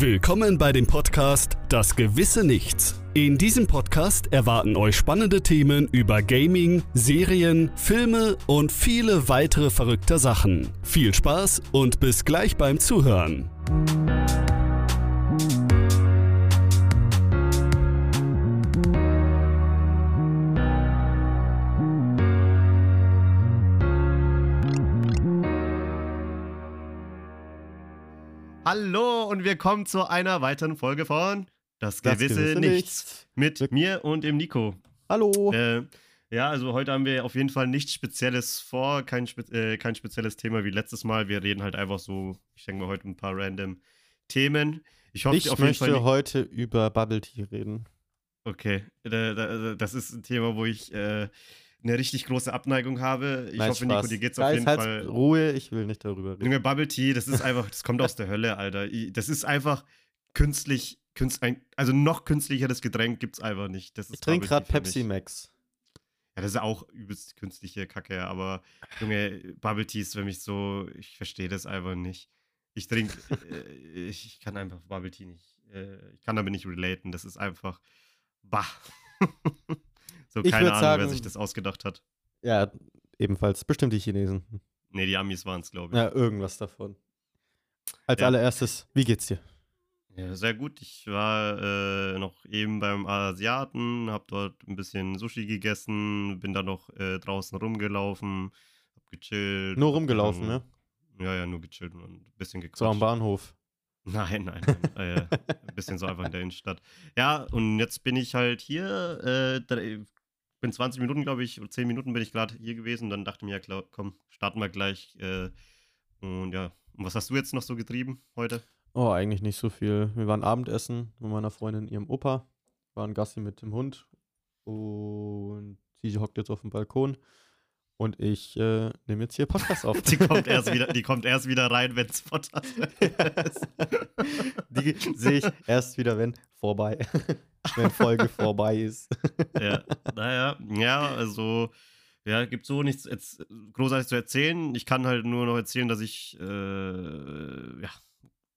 Willkommen bei dem Podcast Das gewisse Nichts. In diesem Podcast erwarten euch spannende Themen über Gaming, Serien, Filme und viele weitere verrückte Sachen. Viel Spaß und bis gleich beim Zuhören. Willkommen zu einer weiteren Folge von Das gewisse, gewisse Nichts. Nichts. Mit mir und dem Nico. Hallo. Äh, ja, also heute haben wir auf jeden Fall nichts Spezielles vor, kein, spe äh, kein spezielles Thema wie letztes Mal. Wir reden halt einfach so, ich denke mal, heute ein paar random Themen. Ich hoffe, ich auf jeden möchte Fall. heute über Bubble Tea reden. Okay, da, da, das ist ein Thema, wo ich äh, eine richtig große Abneigung habe. Ich Nein, hoffe, Nico, Spaß. dir geht's auf Guys, jeden halt's Fall. Ruhe, ich will nicht darüber reden. Junge, Bubble Tea, das ist einfach, das kommt aus der Hölle, Alter. I- Das ist einfach künstlich, künst, ein, also noch künstlicheres Getränk gibt's einfach nicht. Das ist Ich trinke Bubble gerade Pepsi. Max. Ja, das ist auch übelst künstliche Kacke, aber Junge, Bubble Tea ist für mich so, ich verstehe das einfach nicht. Ich trinke, äh, ich, ich kann einfach Bubble Tea nicht, äh, ich kann damit nicht relaten. Das ist einfach, bah. so, Ich keine Ahnung, wer sagen- sich das ausgedacht hat. Ja, ebenfalls. Bestimmt die Chinesen. Nee, die Amis waren es, glaube ich. Ja, irgendwas davon. Als Ja. allererstes, wie geht's dir? Ja, sehr gut. Ich war äh, noch eben beim Asiaten, habe dort ein bisschen Sushi gegessen, bin dann noch äh, draußen rumgelaufen, hab gechillt. Nur hab rumgelaufen, dann- ne? Ja, ja, nur gechillt und ein bisschen gequatscht. So am Bahnhof. Nein, nein, nein. äh, ein bisschen so einfach in der Innenstadt. Ja, und jetzt bin ich halt hier. Bin 20 Minuten, glaube ich, oder 10 Minuten bin ich gerade hier gewesen. Dann dachte ich mir, ja, klar, komm, starten wir gleich. Äh, und ja, und was hast du jetzt noch so getrieben heute? Oh, eigentlich nicht so viel. Wir waren Abendessen mit meiner Freundin, ihrem Opa. Waren Gassi mit dem Hund. Und sie hockt jetzt auf dem Balkon. Und ich äh, nehme jetzt hier Podcast auf. Die kommt erst wieder, die kommt erst wieder rein, wenn es Futter ist. Die sehe ich erst wieder, wenn vorbei. wenn Folge vorbei ist. ja, naja, ja, also, ja, gibt so nichts jetzt großartig zu erzählen. Ich kann halt nur noch erzählen, dass ich, äh, ja,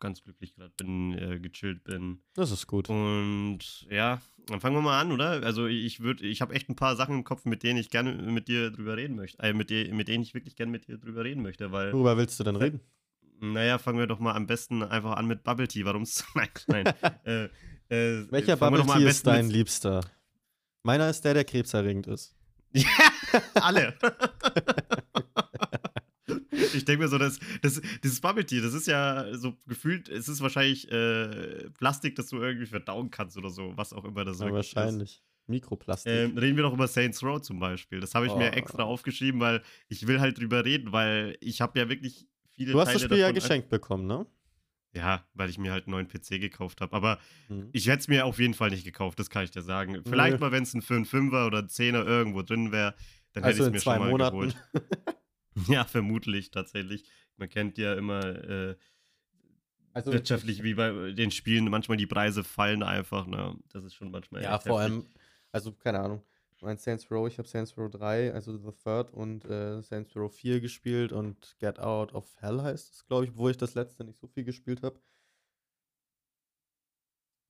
ganz glücklich gerade bin, äh, gechillt bin. Das ist gut. Und ja, dann fangen wir mal an, oder? Also ich würde, ich habe echt ein paar Sachen im Kopf, mit denen ich gerne mit dir drüber reden möchte. Äh, mit, dir, mit denen ich wirklich gerne mit dir drüber reden möchte, weil. Worüber willst du denn reden? Naja, fangen wir doch mal am besten einfach an mit Bubble Tea. Warum's? Nein, nein. äh, äh, Welcher Bubble Tea ist dein mit- Liebster? Meiner ist der, der krebserregend ist. Ja, alle. ich denke mir so, dass, das, dieses Bubble Tea, das ist ja so gefühlt, es ist wahrscheinlich äh, Plastik, das du irgendwie verdauen kannst oder so, was auch immer das Ja, wirklich ist. wahrscheinlich. Mikroplastik. Ähm, reden wir doch über Saints Row zum Beispiel. Das habe ich mir Oh. extra aufgeschrieben, weil ich will halt drüber reden, weil ich habe ja wirklich viele du hast Teile das Spiel ja geschenkt bekommen, ne? Ja, weil ich mir halt einen neuen PC gekauft habe. Aber Mhm. ich hätte es mir auf jeden Fall nicht gekauft, das kann ich dir sagen. Vielleicht Nö. mal, wenn es ein für einen Fünfer oder ein Zehner irgendwo drin wäre, dann Also hätte ich es mir zwei schon mal Monaten. geholt. Ja, vermutlich tatsächlich. Man kennt ja immer äh, Also, wirtschaftlich wie bei den Spielen, manchmal die Preise fallen einfach. Ne? Das ist schon manchmal Ja, vor heftig. allem, also keine Ahnung. Mein Saints Row, ich habe Saints Row 3, also The Third und äh, Saints Row 4 gespielt und Get Out of Hell heißt es, glaube ich, wo ich das letzte nicht so viel gespielt habe.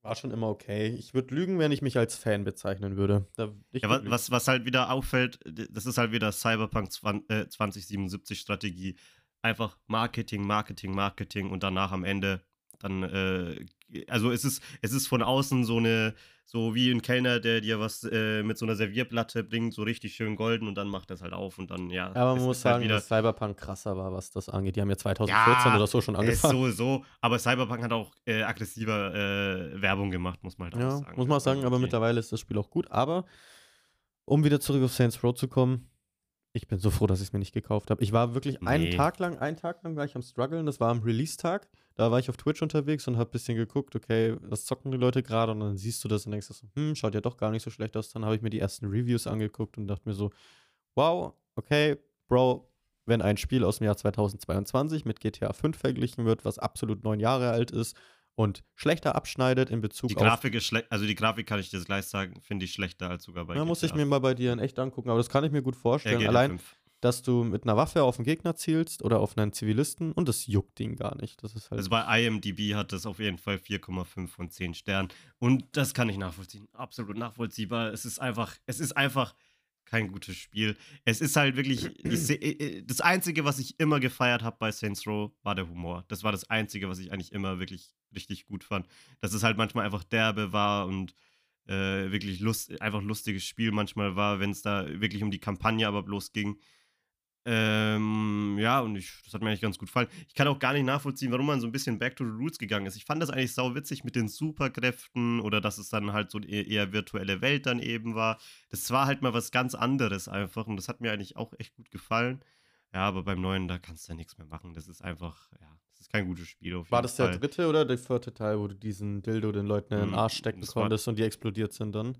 War schon immer okay. Ich würde lügen, wenn ich mich als Fan bezeichnen würde. Da, ich Ja, würd wa- lügen. was, was halt wieder auffällt, das ist halt wieder Cyberpunk 20, äh, 2077 Strategie. Einfach Marketing, Marketing, Marketing und danach am Ende dann, äh, also es ist, es ist von außen so eine, so wie ein Kellner, der dir was äh, mit so einer Servierplatte bringt, so richtig schön golden und dann macht das halt auf und dann, ja. Aber man muss ist halt sagen, dass Cyberpunk krasser war, was das angeht. Die haben ja 2014 Ja, oder so schon ist angefangen. sowieso, aber Cyberpunk hat auch äh, aggressiver äh, Werbung gemacht, muss man halt auch Ja, sagen. muss man Das war sagen, aber okay. mittlerweile ist das Spiel auch gut. Aber um wieder zurück auf Saints Row zu kommen, ich bin so froh, dass ich es mir nicht gekauft habe. Ich war wirklich einen Nee. Tag lang, einen Tag lang war ich am struggeln. Das war am Release-Tag. Da war ich auf Twitch unterwegs und habe ein bisschen geguckt, okay, was zocken die Leute gerade? Und dann siehst du das und denkst so, hm, schaut ja doch gar nicht so schlecht aus. Dann habe ich mir die ersten Reviews angeguckt und dachte mir so, wow, okay, Bro, wenn ein Spiel aus dem Jahr 2022 mit GTA 5 verglichen wird, was absolut neun Jahre alt ist und schlechter abschneidet in Bezug Die auf Grafik ist schlecht, also die Grafik kann ich dir gleich sagen, finde ich schlechter als sogar bei Da muss ich mir mal bei dir in echt angucken, aber das kann ich mir gut Ja, vorstellen. GTA Allein, 5. dass du mit einer Waffe auf einen Gegner zielst oder auf einen Zivilisten und das juckt ihn gar nicht. Das ist halt. Also bei IMDb hat das auf jeden Fall 4,5 von 10 Sternen. Und das kann ich nachvollziehen. Absolut nachvollziehbar. Es ist einfach, es ist einfach kein gutes Spiel. Es ist halt wirklich, äh, äh, das Einzige, was ich immer gefeiert habe bei Saints Row, war der Humor. Das war das Einzige, was ich eigentlich immer wirklich richtig gut fand. Dass es halt manchmal einfach derbe war und äh, wirklich lust, einfach lustiges Spiel manchmal war, wenn es da wirklich um die Kampagne aber bloß ging. Ähm, ja, und ich, das hat mir eigentlich ganz gut gefallen. Ich kann auch gar nicht nachvollziehen, warum man so ein bisschen back to the roots gegangen ist. Ich fand das eigentlich sau witzig mit den Superkräften oder dass es dann halt so eine eher, virtuelle Welt dann eben war. Das war halt mal was ganz anderes einfach und das hat mir eigentlich auch echt gut gefallen. Ja, aber beim neuen, da kannst du ja nichts mehr machen. Das ist einfach, ja, das ist kein gutes Spiel war das der Fall. dritte oder der vierte Teil, wo du diesen Dildo den Leuten in den Mm, Arsch stecken konntest und die explodiert sind dann?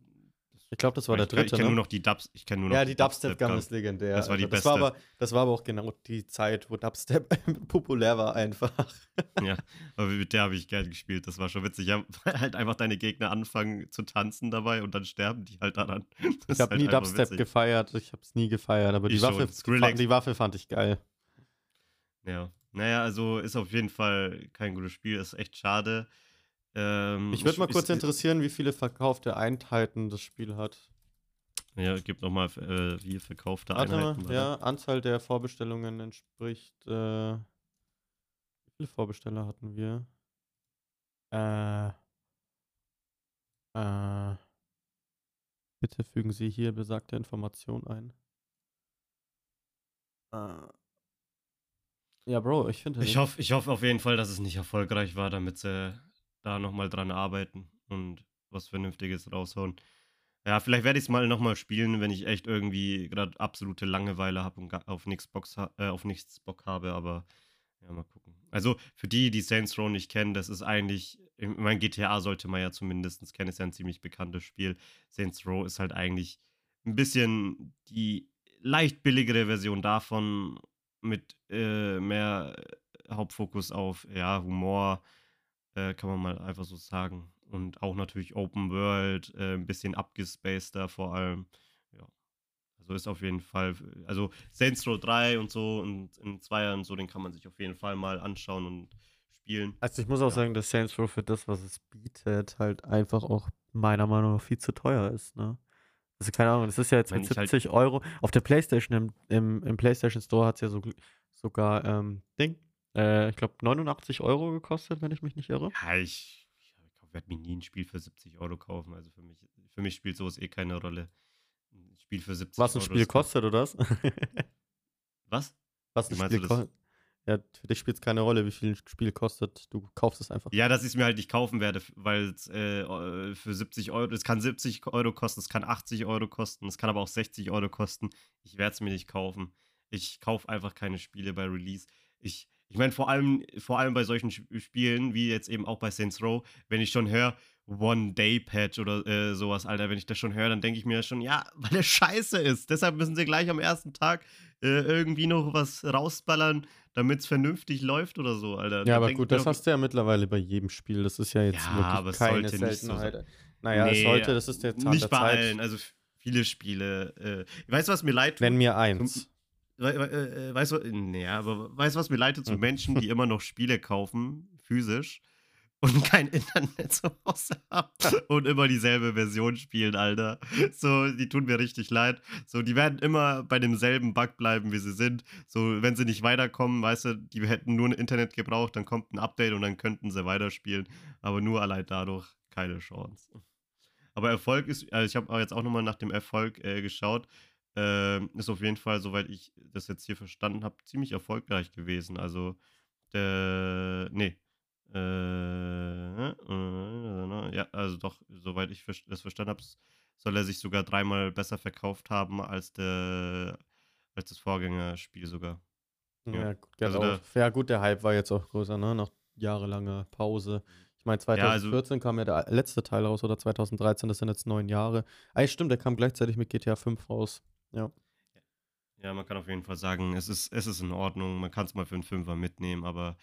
Ich glaube, das war der kenn- Ich dritte. kenne ne? nur noch die Dubs, ich kenne nur noch Ja, die Dubstep-Gun Dubstep-Gun. ist legendär. Das war die das war, beste. aber, das war aber auch genau die Zeit, wo Dubstep populär war einfach. Ja, aber mit der habe ich gern gespielt. Das war schon witzig. Ja, weil halt einfach deine Gegner anfangen zu tanzen dabei und dann sterben die halt daran. Das Ich habe halt nie Dubstep witzig. gefeiert. Ich habe es nie gefeiert, aber die Waffe, fand, die Waffe fand ich geil. Ja. Naja, also ist auf jeden Fall kein gutes Spiel. Ist echt schade. Ähm, Mich würde mal kurz ist- interessieren, wie viele verkaufte Einheiten das Spiel hat. Ja, gib nochmal, äh, wie verkaufte Warte Einheiten. mal, ja, Anzahl der Vorbestellungen entspricht. Äh, wie viele Vorbesteller hatten wir? Äh, äh, bitte fügen Sie hier besagte Information ein. Äh, ja, Bro, ich finde. Ich hoffe ich hoff auf jeden Fall, dass es nicht erfolgreich war, damit sie da nochmal dran arbeiten und was Vernünftiges raushauen. Ja, vielleicht werde ich es mal nochmal spielen, wenn ich echt irgendwie gerade absolute Langeweile habe und auf nichts, Box äh, auf nichts Bock habe, aber ja, mal gucken. Also für die, die Saints Row nicht kennen, das ist eigentlich, ich mein GTA sollte man ja zumindest kennen, ist ja ein ziemlich bekanntes Spiel. Saints Row ist halt eigentlich ein bisschen die leicht billigere Version davon mit äh, mehr Hauptfokus auf ja, Humor, äh, kann man mal einfach so sagen. Und auch natürlich Open World, äh, ein bisschen abgespaceder vor allem. Ja. Also ist auf jeden Fall, also Saints Row 3 und so und in Zweier und so, den kann man sich auf jeden Fall mal anschauen und spielen. Also ich muss auch Ja. sagen, dass Saints Row für das, was es bietet, halt einfach auch meiner Meinung nach viel zu teuer ist, ne? Also keine Ahnung, das ist ja jetzt Wenn mit ich halt- 70 Euro. Auf der Playstation, im, im, im Playstation Store hat es ja so, sogar, ähm, Ding, äh, ich glaube 89 Euro gekostet, wenn ich mich nicht irre. Ja, ich, ich werde mir nie ein Spiel für 70 Euro kaufen. Also für mich, für mich spielt sowas eh keine Rolle. Ein Spiel für 70 Was ein Euro. Spiel kostet, oder was? Was? was ein Spiel kostet. Ja, für dich spielt es keine Rolle, wie viel ein Spiel kostet. Du kaufst es einfach. Ja, dass ich es mir halt nicht kaufen werde, weil es äh, für 70 Euro, es kann 70 Euro kosten, es kann 80 Euro kosten, es kann aber auch 60 Euro kosten. Ich werde es mir nicht kaufen. Ich kaufe einfach keine Spiele bei Release. Ich, ich meine, vor allem, vor allem bei solchen Spielen, wie jetzt eben auch bei Saints Row, wenn ich schon höre, One-Day-Patch oder äh, sowas, Alter, wenn ich das schon höre, dann denke ich mir schon, ja, weil der scheiße ist. Deshalb müssen sie gleich am ersten Tag äh, irgendwie noch was rausballern, damit es vernünftig läuft oder so, Alter. Ja, aber gut, das hast du ja mittlerweile bei jedem Spiel. Das ist ja jetzt Ja, wirklich aber es keine sollte nicht so naja, es Nee, sollte, das ist der Zahn Nicht der bei Zeit. allen, also viele Spiele. Äh, weißt du, was mir leid tut? Nenn mir eins. We we äh, weißt du, nee, aber weißt du, was mir leid tut zu Hm. Menschen, die immer noch Spiele kaufen, physisch, und kein Internet zu Hause haben und immer dieselbe Version spielen, Alter. So, die tun mir richtig leid. So, die werden immer bei demselben Bug bleiben, wie sie sind. So, wenn sie nicht weiterkommen, weißt du, die hätten nur ein Internet gebraucht, dann kommt ein Update und dann könnten sie weiterspielen. Aber nur allein dadurch keine Chance. Aber Erfolg ist, also ich habe jetzt auch nochmal nach dem Erfolg äh, geschaut. Ähm, ist auf jeden Fall, soweit ich das jetzt hier verstanden habe, ziemlich erfolgreich gewesen. Also, der, nee. Äh, äh, ja, also doch, soweit ich das verstanden habe, soll er sich sogar dreimal besser verkauft haben als der als das Vorgängerspiel sogar. Ja, Ja. gut, der Also also ja, gut, der Hype war jetzt auch größer, ne? Nach jahrelanger Pause. Ich meine, Ja, also- 2014 kam ja der letzte Teil raus oder 2013, das sind jetzt neun Jahre. Ah, stimmt, der kam gleichzeitig mit GTA 5 raus. Ja. Ja, man kann auf jeden Fall sagen, es ist, es ist in Ordnung, man kann es mal für einen Fünfer mitnehmen, aber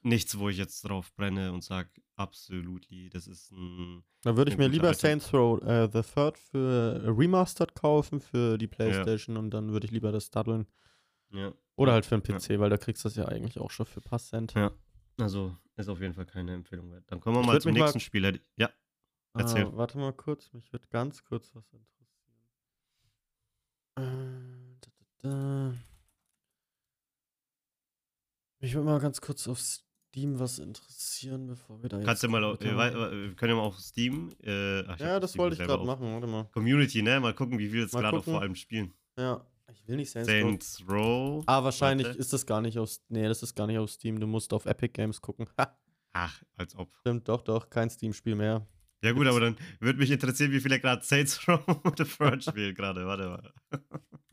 nichts, wo ich jetzt drauf brenne und sage, absolutely, das ist ein. Da würde ich mir lieber alter- Saints Row äh, The Third für Remastered kaufen für die Playstation und dann würde ich lieber das daddeln. Ja. Oder halt für einen Ja. PC, weil da kriegst du das ja eigentlich auch schon für paar Cent. Ja. Also ist auf jeden Fall keine Empfehlung wert. Dann kommen wir Ich mal zum mal- nächsten Spiel. Hätte- Ja, erzähl. Ah, warte mal kurz, mich wird ganz kurz was interessieren. Äh, da, da, da. Mich würde mal ganz kurz auf Steam was interessieren, bevor wir da jetzt. Kannst du mal, au- weiter- äh, wir können ja mal auf Steam. Äh, ach, ich Ja, das Steam wollte ich gerade auf. machen, warte mal. Community, ne? Mal gucken, wie viel jetzt gerade vor allem spielen. Ja, ich will nicht Saints Row. Saints Row. Ah, wahrscheinlich Warte. ist das gar nicht aus. Nee, das ist gar nicht auf Steam. Du musst auf Epic Games gucken. Ach, als ob. stimmt, doch, doch, kein Steam-Spiel mehr. Ja gut, aber dann würde mich interessieren, wie viele gerade Saints Row The Third spielen gerade. Warte mal.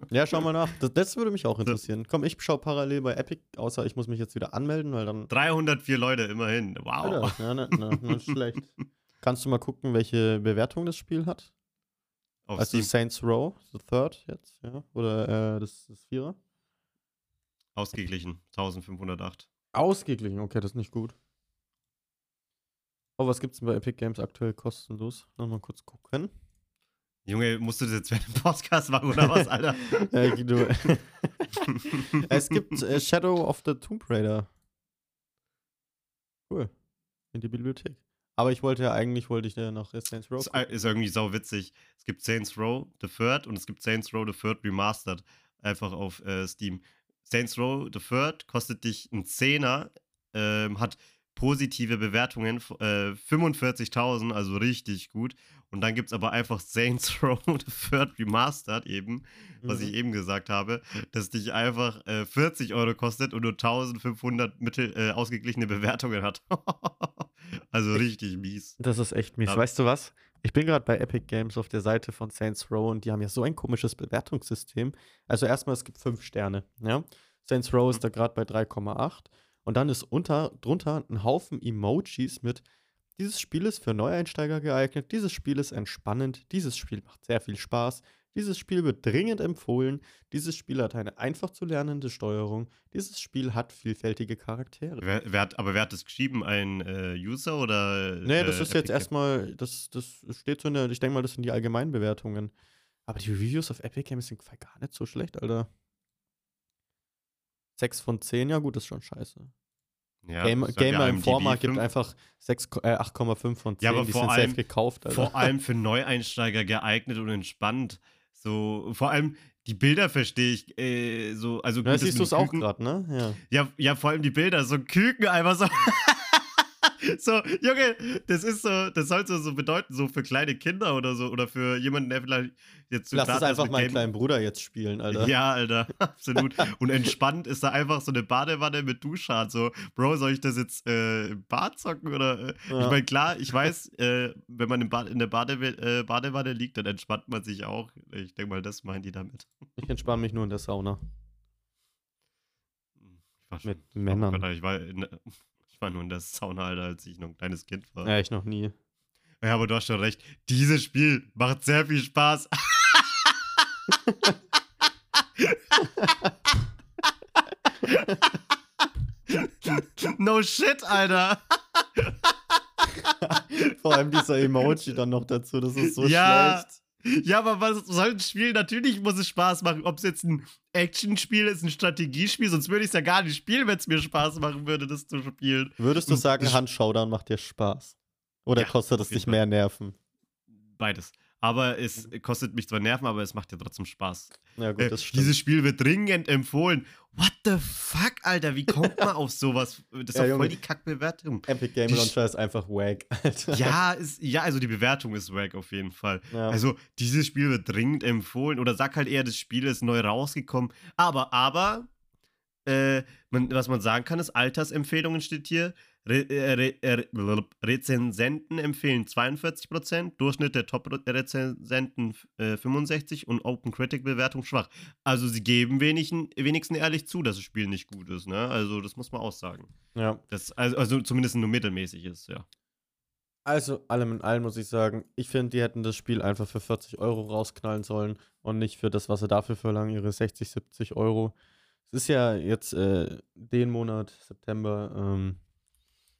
Ja, schau mal nach. Das, das würde mich auch interessieren. Komm, ich schau parallel bei Epic, außer ich muss mich jetzt wieder anmelden, weil dann. 304 Leute, immerhin. Wow. Alter, ne, ne, nicht schlecht. Kannst du mal gucken, welche Bewertung das Spiel hat? Auf also Steam. Saints Row, The Third jetzt, ja? Oder äh, das, das Vierer? Ausgeglichen. 1508. Ausgeglichen, okay, das ist nicht gut. Oh, was gibt's denn bei Epic Games aktuell kostenlos? Nochmal kurz gucken. Junge, musst du das jetzt während dem Podcast machen oder was, Alter? Äh, du, es gibt äh, Shadow of the Tomb Raider. Cool. In die Bibliothek. Aber ich wollte ja eigentlich, wollte ich ja noch Saints Row. ist, gucken. ist irgendwie sau witzig. Es gibt Saints Row The Third und es gibt Saints Row The Third Remastered. Einfach auf äh, Steam. Saints Row The Third kostet dich einen Zehner, ähm, hat positive Bewertungen, äh, 45.000, also richtig gut. Und dann gibt es aber einfach Saints Row The Third Remastered eben, was Mhm. ich eben gesagt habe, das dich einfach äh, 40 Euro kostet und nur 1500 mittel, äh, ausgeglichene Bewertungen hat. also richtig mies. Das ist echt mies. Ja. Weißt du was? Ich bin gerade bei Epic Games auf der Seite von Saints Row und die haben ja so ein komisches Bewertungssystem. Also erstmal, es gibt fünf Sterne. Ja? Saints Row ist da gerade bei 3,8 und dann ist unter, drunter ein Haufen Emojis mit dieses Spiel ist für Neueinsteiger geeignet, dieses Spiel ist entspannend, dieses Spiel macht sehr viel Spaß, dieses Spiel wird dringend empfohlen, dieses Spiel hat eine einfach zu lernende Steuerung, dieses Spiel hat vielfältige Charaktere. Wer, wer hat, aber wer hat das geschrieben? Ein äh, User oder? Nee, das äh, ist jetzt Epic? erstmal, das, das steht so in der, ich denke mal, das sind die Allgemeinbewertungen. Aber die Reviews auf Epic Games sind gar nicht so schlecht, Alter. 6 von 10, ja gut, ist schon scheiße. Ja, Game, Gamer IMDb Informer gibt einfach 6, äh, 8,5 von 10, Ja, aber die vor sind allem- safe gekauft, Alter. Vor allem für Neueinsteiger geeignet und entspannt. So, vor allem die Bilder verstehe ich äh, so. Also ja, gut, siehst du es auch gerade, ne? Ja. Ja, ja, vor allem die Bilder, so ein Küken einfach so. so, Junge, das ist so, das soll so, so bedeuten, so für kleine Kinder oder so, oder für jemanden, der vielleicht jetzt so Lass es einfach meinen kleinen Bruder jetzt spielen, Alter. Ja, Alter, absolut. Und entspannt ist da einfach so eine Badewanne mit Duschschad. So, Bro, soll ich das jetzt äh, im Bad zocken? Oder, äh, Ja. Ich meine, klar, ich weiß, äh, wenn man im Bad, in der Bade, äh, Badewanne liegt, dann entspannt man sich auch. Ich denke mal, das meinen die damit. Ich entspanne mich nur in der Sauna. Ich war schon, Mit Männern. Ich, war in, war nur in der Sauna, Alter, als ich noch ein kleines Kind war. Ja, ich noch nie. Ja, aber du hast schon recht. Dieses Spiel macht sehr viel Spaß. no shit, Alter. Vor allem dieser Emoji dann noch dazu, das ist so Ja. schlecht. Ja, aber was soll ein Spiel? Natürlich muss es Spaß machen. Ob es jetzt ein Actionspiel ist, ein Strategiespiel, sonst würde ich es ja gar nicht spielen, wenn es mir Spaß machen würde, das zu spielen. Würdest du sagen, Handshowdown macht dir Spaß? Oder Ja, kostet es dich mehr Nerven? Beides. Aber es kostet mich zwar Nerven, aber es macht ja trotzdem Spaß. Ja, gut, Äh, das stimmt. dieses Spiel wird dringend empfohlen. What the fuck, Alter? Wie kommt man auf sowas? Das ist Ja, doch voll die Kackbewertung. Epic Game die Launcher ist einfach wack, Alter. Ja, ist, ja, also die Bewertung ist wack auf jeden Fall. Ja. Also, dieses Spiel wird dringend empfohlen. Oder sag halt eher, das Spiel ist neu rausgekommen. Aber, aber, äh, man, was man sagen kann, ist Altersempfehlungen steht hier. Re, äh, re, äh, blablabla. Rezensenten empfehlen 42%, Durchschnitt der Top-Rezensenten äh, 65% und Open Critic-Bewertung schwach. Also sie geben wenigen, wenigstens ehrlich zu, dass das Spiel nicht gut ist. Ne? Also das muss man auch sagen. ja. Das, also, also zumindest nur mittelmäßig ist, ja. Also, allem in allem muss ich sagen, ich finde, die hätten das Spiel einfach für 40 Euro rausknallen sollen und nicht für das, was sie dafür verlangen, ihre 60, 70 Euro. Es ist ja jetzt äh, den Monat, September, ähm,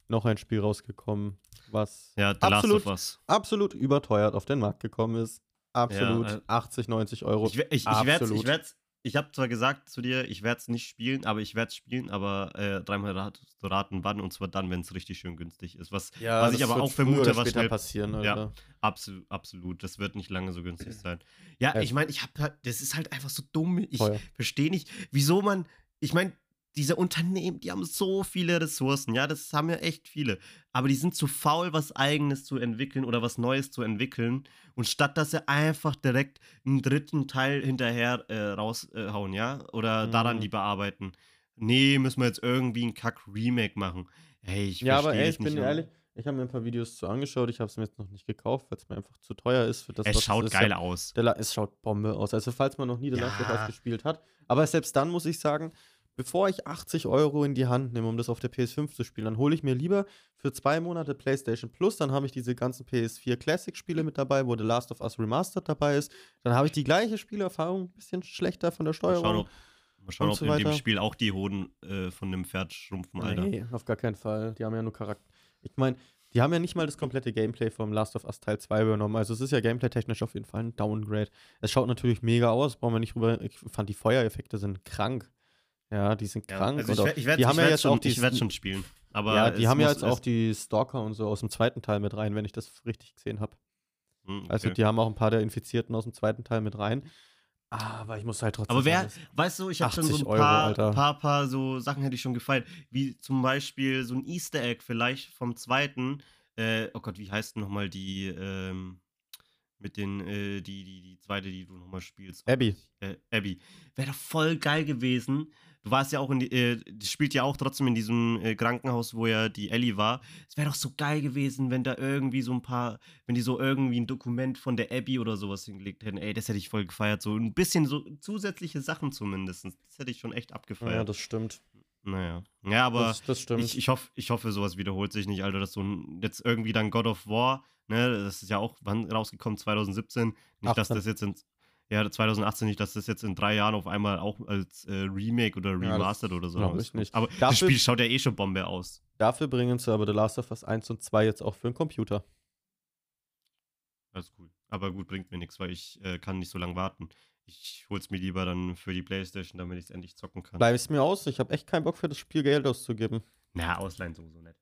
noch ein Spiel rausgekommen, was Ja, absolut, absolut überteuert auf den Markt gekommen ist. Absolut. äh, 80, 90 Euro. Ich, ich, ich Absolut. ich ich habe zwar gesagt zu dir, ich werde es nicht spielen, aber ich werde es spielen, aber äh, dreimal rat, raten wann und zwar dann, wenn es richtig schön günstig ist. Was, Ja, was ich aber auch vermute, was schnell passieren, Ja. Alter. Absolut, absolut. Das wird nicht lange so günstig sein. Ja, Ja. ich meine, ich habe halt, das ist halt einfach so dumm. Ich verstehe nicht, wieso man, ich meine, diese Unternehmen, die haben so viele Ressourcen, ja, das haben ja echt viele. Aber die sind zu faul, was Eigenes zu entwickeln oder was Neues zu entwickeln. Und statt dass sie einfach direkt einen dritten Teil hinterher äh, raushauen, ja, oder daran Mhm. die bearbeiten. Nee, müssen wir jetzt irgendwie einen Kack-Remake machen. Hey, ich Ja, aber ey, ich bin ehrlich, ich habe mir ein paar Videos zu angeschaut. Ich habe es mir jetzt noch nicht gekauft, weil es mir einfach zu teuer ist für das, Es was schaut ist. geil Ja, aus. es schaut Bombe aus. Also, falls man noch nie The Last of Us Ja. gespielt hat. Aber selbst dann muss ich sagen, bevor ich 80 Euro in die Hand nehme, um das auf der PS5 zu spielen, dann hole ich mir lieber für zwei Monate PlayStation Plus. Dann habe ich diese ganzen PS4 Classic-Spiele mit dabei, wo The Last of Us Remastered dabei ist. Dann habe ich die gleiche Spielerfahrung, ein bisschen schlechter von der Mal schauen, Steuerung. ob, mal schauen, ob so in dem. Spiel auch die Hoden äh, von dem Pferd schrumpfen, Alter. Nee, auf gar keinen Fall. Die haben ja nur Charakter. Ich meine, die haben ja nicht mal das komplette Gameplay vom Last of Us Teil 2 übernommen. Also es ist ja gameplay-technisch auf jeden Fall ein Downgrade. Es schaut natürlich mega aus, brauchen wir nicht drüber. Ich fand die Feuereffekte sind krank. Ja, die sind Ja, krank. also ich, auch- werd- ich werde die haben ja werd jetzt schon, auch die ich schon spielen. Aber ja, die haben ja jetzt auch die Stalker und so aus dem zweiten Teil mit rein, wenn ich das richtig gesehen habe. Hm, Also okay. die haben auch ein paar der Infizierten aus dem zweiten Teil mit rein. Aber ich muss halt trotzdem Aber wer, weißt du, ich habe schon so 80 ein Euro, paar, Alter. paar, paar so Sachen hätte ich schon gefallen. Wie zum Beispiel so ein Easter Egg vielleicht vom zweiten. Äh, oh Gott, wie heißt denn nochmal die, ähm, mit den, äh, die, die, die zweite, die du nochmal spielst? Abby. Äh, Abby. Wäre doch voll geil gewesen. Du warst ja auch in die, äh, spielt ja auch trotzdem in diesem äh, Krankenhaus, wo ja die Ellie war. Es wäre doch so geil gewesen, wenn da irgendwie so ein paar, wenn die so irgendwie ein Dokument von der Abby oder sowas hingelegt hätten. Ey, das hätte ich voll gefeiert. So ein bisschen so zusätzliche Sachen zumindest. Das hätte ich schon echt ja, abgefeiert. das stimmt. naja. Ja, aber das, das stimmt. ich, ich, hoffe, ich hoffe, sowas wiederholt sich nicht, Alter, dass so ein, jetzt irgendwie dann God of War, ne, das ist ja auch wann rausgekommen, 2017. Nicht, dass 18. das jetzt in, ja, 2018 nicht, dass das jetzt in drei Jahren auf einmal auch als äh, Remake oder Ja, das Remastered oder so rauskommt. nicht. Aber das Dafür- Spiel schaut ja eh schon Bombe aus. Dafür bringen sie aber The Last of Us 1 und 2 jetzt auch für den Computer. Das ist cool. Aber gut, bringt mir nichts, weil ich äh, kann nicht so lange warten. Ich hol's mir lieber dann für die Playstation, damit ich es endlich zocken kann. Bleib es mir aus, ich habe echt keinen Bock für das Spiel Geld auszugeben. Na, ausleihen sowieso nicht.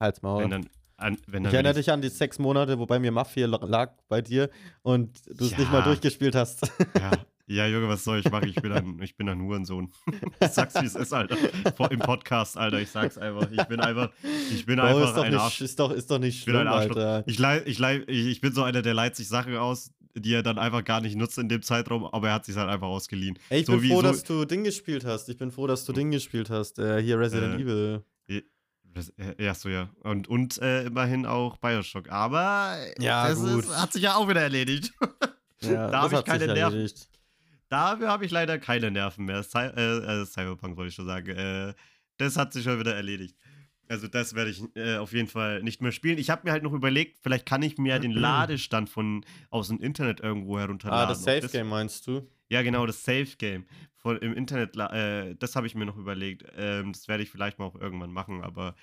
Halt's mal. Wenn dann, an, Ich erinnere dich an die sechs Monate, wobei mir Mafia la- lag bei dir und du es nicht mal Ja. durchgespielt hast. Ja, ja, Junge, was soll ich machen? Ich bin ein, ich bin ein Hurensohn. Ich sag's, wie es ist, Alter. Vor, Im Podcast, Alter. Ich sag's einfach. Ich bin einfach, ich bin Bro, einfach ist, doch ein nicht, Arsch. ist, doch, ist doch nicht Ich bin ein schlimm. Alter. Ich, leih, ich, leih, ich, bin so einer, der leiht sich Sachen aus, die er dann einfach gar nicht nutzt in dem Zeitraum, aber er hat sich halt einfach ausgeliehen. Ey, ich so bin froh, so- dass du Ding gespielt hast. Ich bin froh, dass du Ding gespielt hast. Äh, hier Resident Äh, Evil. Das, äh, ja, so ja. Und, und äh, immerhin auch Bioshock. Aber Ja, das. Ist, hat sich ja auch wieder erledigt. Ja, da habe ich keine Nerven. erledigt. Dafür habe ich leider keine Nerven mehr. Cy äh, äh, Cyberpunk wollte ich schon sagen. Äh, das hat sich schon wieder erledigt. Also das werde ich äh, auf jeden Fall nicht mehr spielen. Ich habe mir halt noch überlegt, vielleicht kann ich mir ja den Ladestand von aus dem Internet irgendwo herunterladen. Ah, das Safe Game meinst du? Ja, genau, das Safe Game von im Internet. Äh, das habe ich mir noch überlegt. Ähm, das werde ich vielleicht mal auch irgendwann machen, aber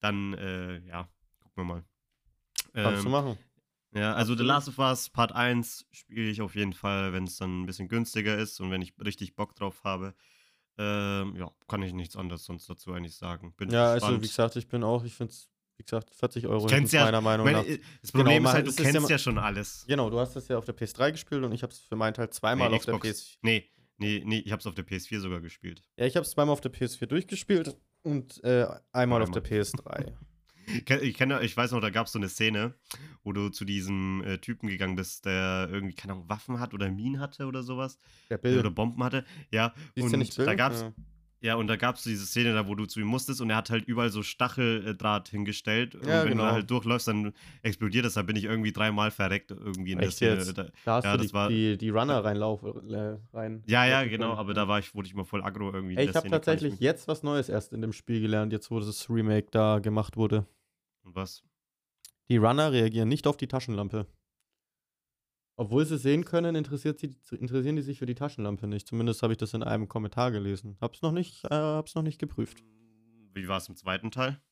dann, äh, ja, gucken wir mal. Kannst du Ähm, machen. ja, also The. Last of Us Part 1 spiele ich auf jeden Fall, wenn es dann ein bisschen günstiger ist und wenn ich richtig Bock drauf habe. Ähm, ja, kann ich nichts anderes sonst dazu eigentlich sagen. Bin Ja, gespannt. also wie gesagt, ich bin auch, ich finde es, wie gesagt, 40 Euro hinten ja- meiner Meinung Meine, nach. äh, das Problem Genau, ist halt, es du ist ja kennst ma- ja schon alles. Genau, du hast das ja auf der PS3 gespielt und ich habe es für meinen Teil zweimal Nee, auf der Xbox. PS4. Nee, nee, nee, ich habe es auf der PS4 sogar gespielt. Ja, ich habe es zweimal auf der PS4 durchgespielt und äh, einmal auf der Einmal. PS3. Ich kenn- Ich, weiß noch, da gab es so eine Szene, wo du zu diesem äh, Typen gegangen bist, der irgendwie, keine Ahnung, Waffen hat oder Minen hatte oder sowas. Der Oder Bill. Bomben hatte. Ja, Siehst und du nicht Bill? da gab's, Ja. Ja, und da gab es diese Szene da, wo du zu ihm musstest und er hat halt überall so Stacheldraht hingestellt. Und Ja, wenn genau. du halt durchläufst, dann explodiert das. Da bin ich irgendwie dreimal verreckt irgendwie in der Echt Szene. jetzt? Da, Da hast Ja, du das die, war- die, die Runner reinlauf, äh, rein. ja, ja, genau, aber da war ich, wurde ich mal voll aggro irgendwie. Ey, der ich habe Szene, tatsächlich mich- jetzt was Neues erst in dem Spiel gelernt, jetzt wo das Remake da gemacht wurde. Und was? Die Runner reagieren nicht auf die Taschenlampe. Obwohl sie sehen können, interessiert sie, interessieren die sich für die Taschenlampe nicht. Zumindest habe ich das in einem Kommentar gelesen. Hab's noch nicht, äh, hab's noch nicht geprüft. Wie war es im zweiten Teil?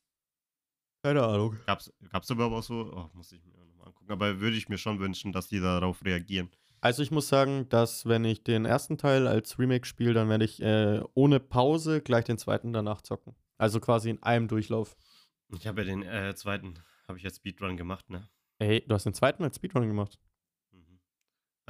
Keine Ahnung. Gab's, gab's überhaupt auch so? Oh, muss ich mir nochmal angucken. Aber würde ich mir schon wünschen, dass die darauf reagieren. Also ich muss sagen, dass wenn ich den ersten Teil als Remake spiele, dann werde ich äh, ohne Pause gleich den zweiten danach zocken. Also quasi in einem Durchlauf. Ich habe ja den äh, zweiten, habe ich jetzt Speedrun gemacht, ne? Ey, du hast den zweiten als Speedrun gemacht.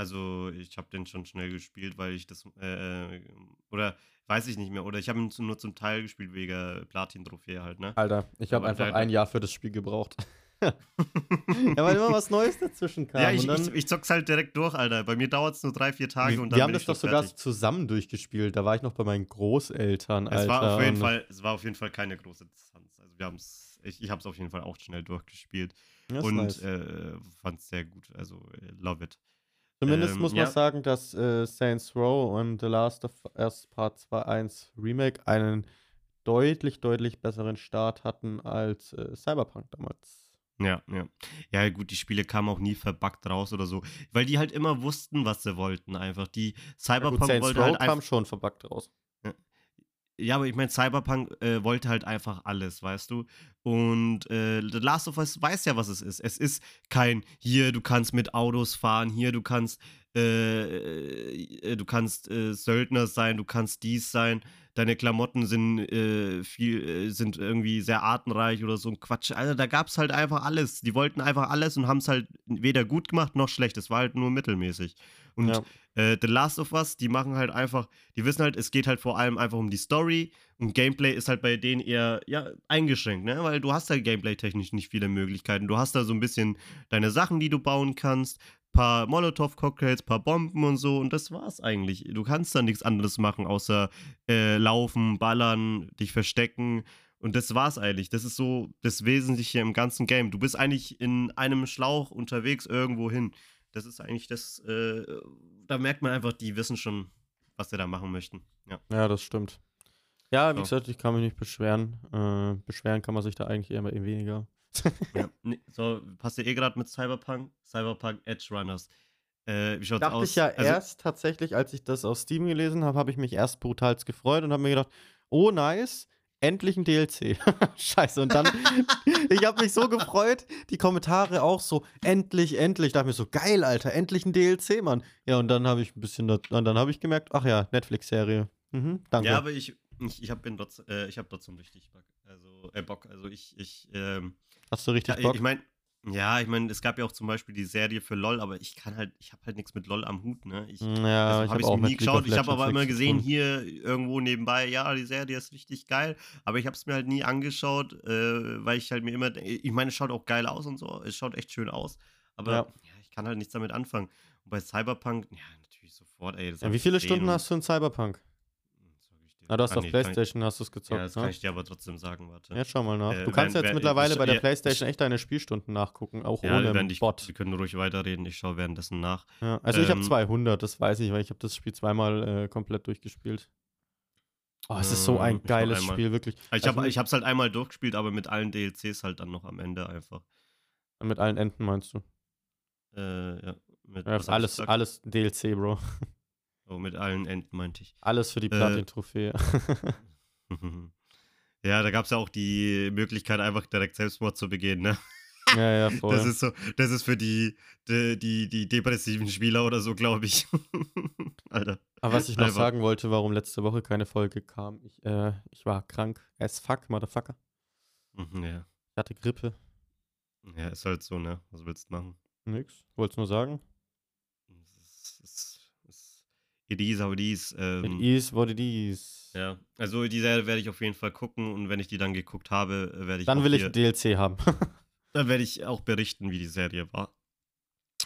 Also ich habe den schon schnell gespielt, weil ich das, äh, oder weiß ich nicht mehr, oder ich habe ihn nur zum Teil gespielt wegen Platin-Trophäe halt, ne? Alter, ich habe einfach ein Jahr für das Spiel gebraucht. ja, weil immer was Neues dazwischen kam. ja, ich, ich, ich zock's halt direkt durch, Alter. Bei mir dauert es nur drei, vier Tage wir, und dann wir haben das doch sogar fertig. zusammen durchgespielt. Da war ich noch bei meinen Großeltern, Alter. Es war auf jeden Fall, es war auf jeden Fall keine große Distanz. Also wir haben's, ich, ich habe es auf jeden Fall auch schnell durchgespielt ist und nice. äh, fand es sehr gut. Also äh, love it. Zumindest ähm, muss man ja. sagen, dass äh, Saints Row und The Last of Us Part 2 1 Remake einen deutlich, deutlich besseren Start hatten als äh, Cyberpunk damals. Ja, ja. Ja, gut, die Spiele kamen auch nie verbuggt raus oder so, weil die halt immer wussten, was sie wollten. Einfach die Ja, gut, Cyberpunk wollte Row halt einfach kam schon verbuggt raus. Ja, aber ich meine, Cyberpunk äh, wollte halt einfach alles, weißt du? Und äh, The Last of Us weiß ja, was es ist. Es ist kein, hier, du kannst mit Autos fahren, hier, du kannst, äh, äh, du kannst äh, Söldner sein, du kannst dies sein, deine Klamotten sind äh, viel, sind irgendwie sehr artenreich oder so ein Quatsch. Also da gab es halt einfach alles. Die wollten einfach alles und haben es halt weder gut gemacht noch schlecht. Es war halt nur mittelmäßig. Und Ja. äh, The Last of Us, die machen halt einfach, die wissen halt, es geht halt vor allem einfach um die Story und Gameplay ist halt bei denen eher, ja, eingeschränkt, ne? Weil du hast da gameplay-technisch nicht viele Möglichkeiten. Du hast da so ein bisschen deine Sachen, die du bauen kannst, paar Molotow-Cocktails, paar Bomben und so und das war's eigentlich. Du kannst da nichts anderes machen, außer äh, laufen, ballern, dich verstecken und das war's eigentlich. Das ist so das Wesentliche im ganzen Game. Du bist eigentlich in einem Schlauch unterwegs irgendwo hin. Das ist eigentlich das, äh, da merkt man einfach, die wissen schon, was sie da machen möchten. Ja. Ja, das stimmt. Ja, wie So. gesagt, ich kann mich nicht beschweren. Äh, beschweren kann man sich da eigentlich eher, eher weniger. ja. Nee, so, passt ihr eh gerade mit Cyberpunk? Cyberpunk Edge Runners. Äh, wie schaut's Dachte aus? ich ja Also, erst tatsächlich, als ich das auf Steam gelesen habe, habe ich mich erst brutalst gefreut und habe mir gedacht, oh nice, endlich ein DLC. Scheiße, und dann, ich habe mich so gefreut, die Kommentare auch so, endlich, endlich. Ich dachte mir so, geil, Alter, endlich ein DLC, Mann. Ja, und dann habe ich ein bisschen, da- und dann habe ich gemerkt, ach ja, Netflix-Serie. Mhm, danke. Ja, aber ich, ich, ich habe äh, ich hab trotzdem richtig Bock. Also, äh, Bock. Also ich, ich, ähm, Hast du richtig ja, Bock? ich meine, ja, ich meine, es gab ja auch zum Beispiel die Serie für LOL, aber ich kann halt, ich habe halt nichts mit LOL am Hut, ne? Ich, ja, Also ich habe ich auch mir nie geschaut. Ich habe aber immer gesehen, hier irgendwo nebenbei, ja, die Serie ist richtig geil. Aber ich habe es mir halt nie angeschaut, äh, weil ich halt mir immer, ich meine, es schaut auch geil aus und so. Es schaut echt schön aus. Aber Ja. ja. ich kann halt nichts damit anfangen. Und bei Cyberpunk, ja, natürlich sofort, ey. Ja, hab wie viele Stunden und- hast du in Cyberpunk? Ich dir. Ah, du hast Ah, auf nee, ich- Playstation, hast du es gezockt, Ja, das ne? kann ich dir aber trotzdem sagen, warte. Jetzt schau mal nach. Äh, du kannst wenn- jetzt wenn- mittlerweile ich- bei der ja, Playstation ich- echt deine Spielstunden nachgucken, auch ja, ohne ich, Bot. wir können ruhig weiterreden. Ich schaue währenddessen nach. Ja, also ich habe Ähm, 200, das weiß ich, weil ich habe das Spiel zweimal äh, komplett durchgespielt. Oh, es ist so Ähm, ein ich geiles einmal. Spiel, wirklich. Ich Also habe ich hab's halt einmal durchgespielt, aber mit allen DLCs halt dann noch am Ende einfach. Mit allen Enden meinst du? Äh, ja. Mit, Ja, ich alles, alles DLC, Bro. Oh, mit allen Enden meinte ich. Alles für die Äh, Platin-Trophäe. ja, da gab es ja auch die Möglichkeit, einfach direkt Selbstmord zu begehen, ne? ja, ja, voll. Das ist so, das ist für die, die, die, die depressiven Spieler oder so, glaube ich. Alter. Aber was ich noch einfach- sagen wollte, warum letzte Woche keine Folge kam, ich, äh, ich war krank as fuck, Motherfucker. Mhm, Ja. Ich hatte Grippe. ja, ist halt so, ne? Was willst du machen? Nix. Wollt's nur sagen. Es ist, es ist, it is how it is. Ähm, It is what it is. Ja, also die Serie werde ich auf jeden Fall gucken und wenn ich die dann geguckt habe, äh, werde ich Dann will ich ein DLC haben. dann werde ich auch berichten, wie die Serie war.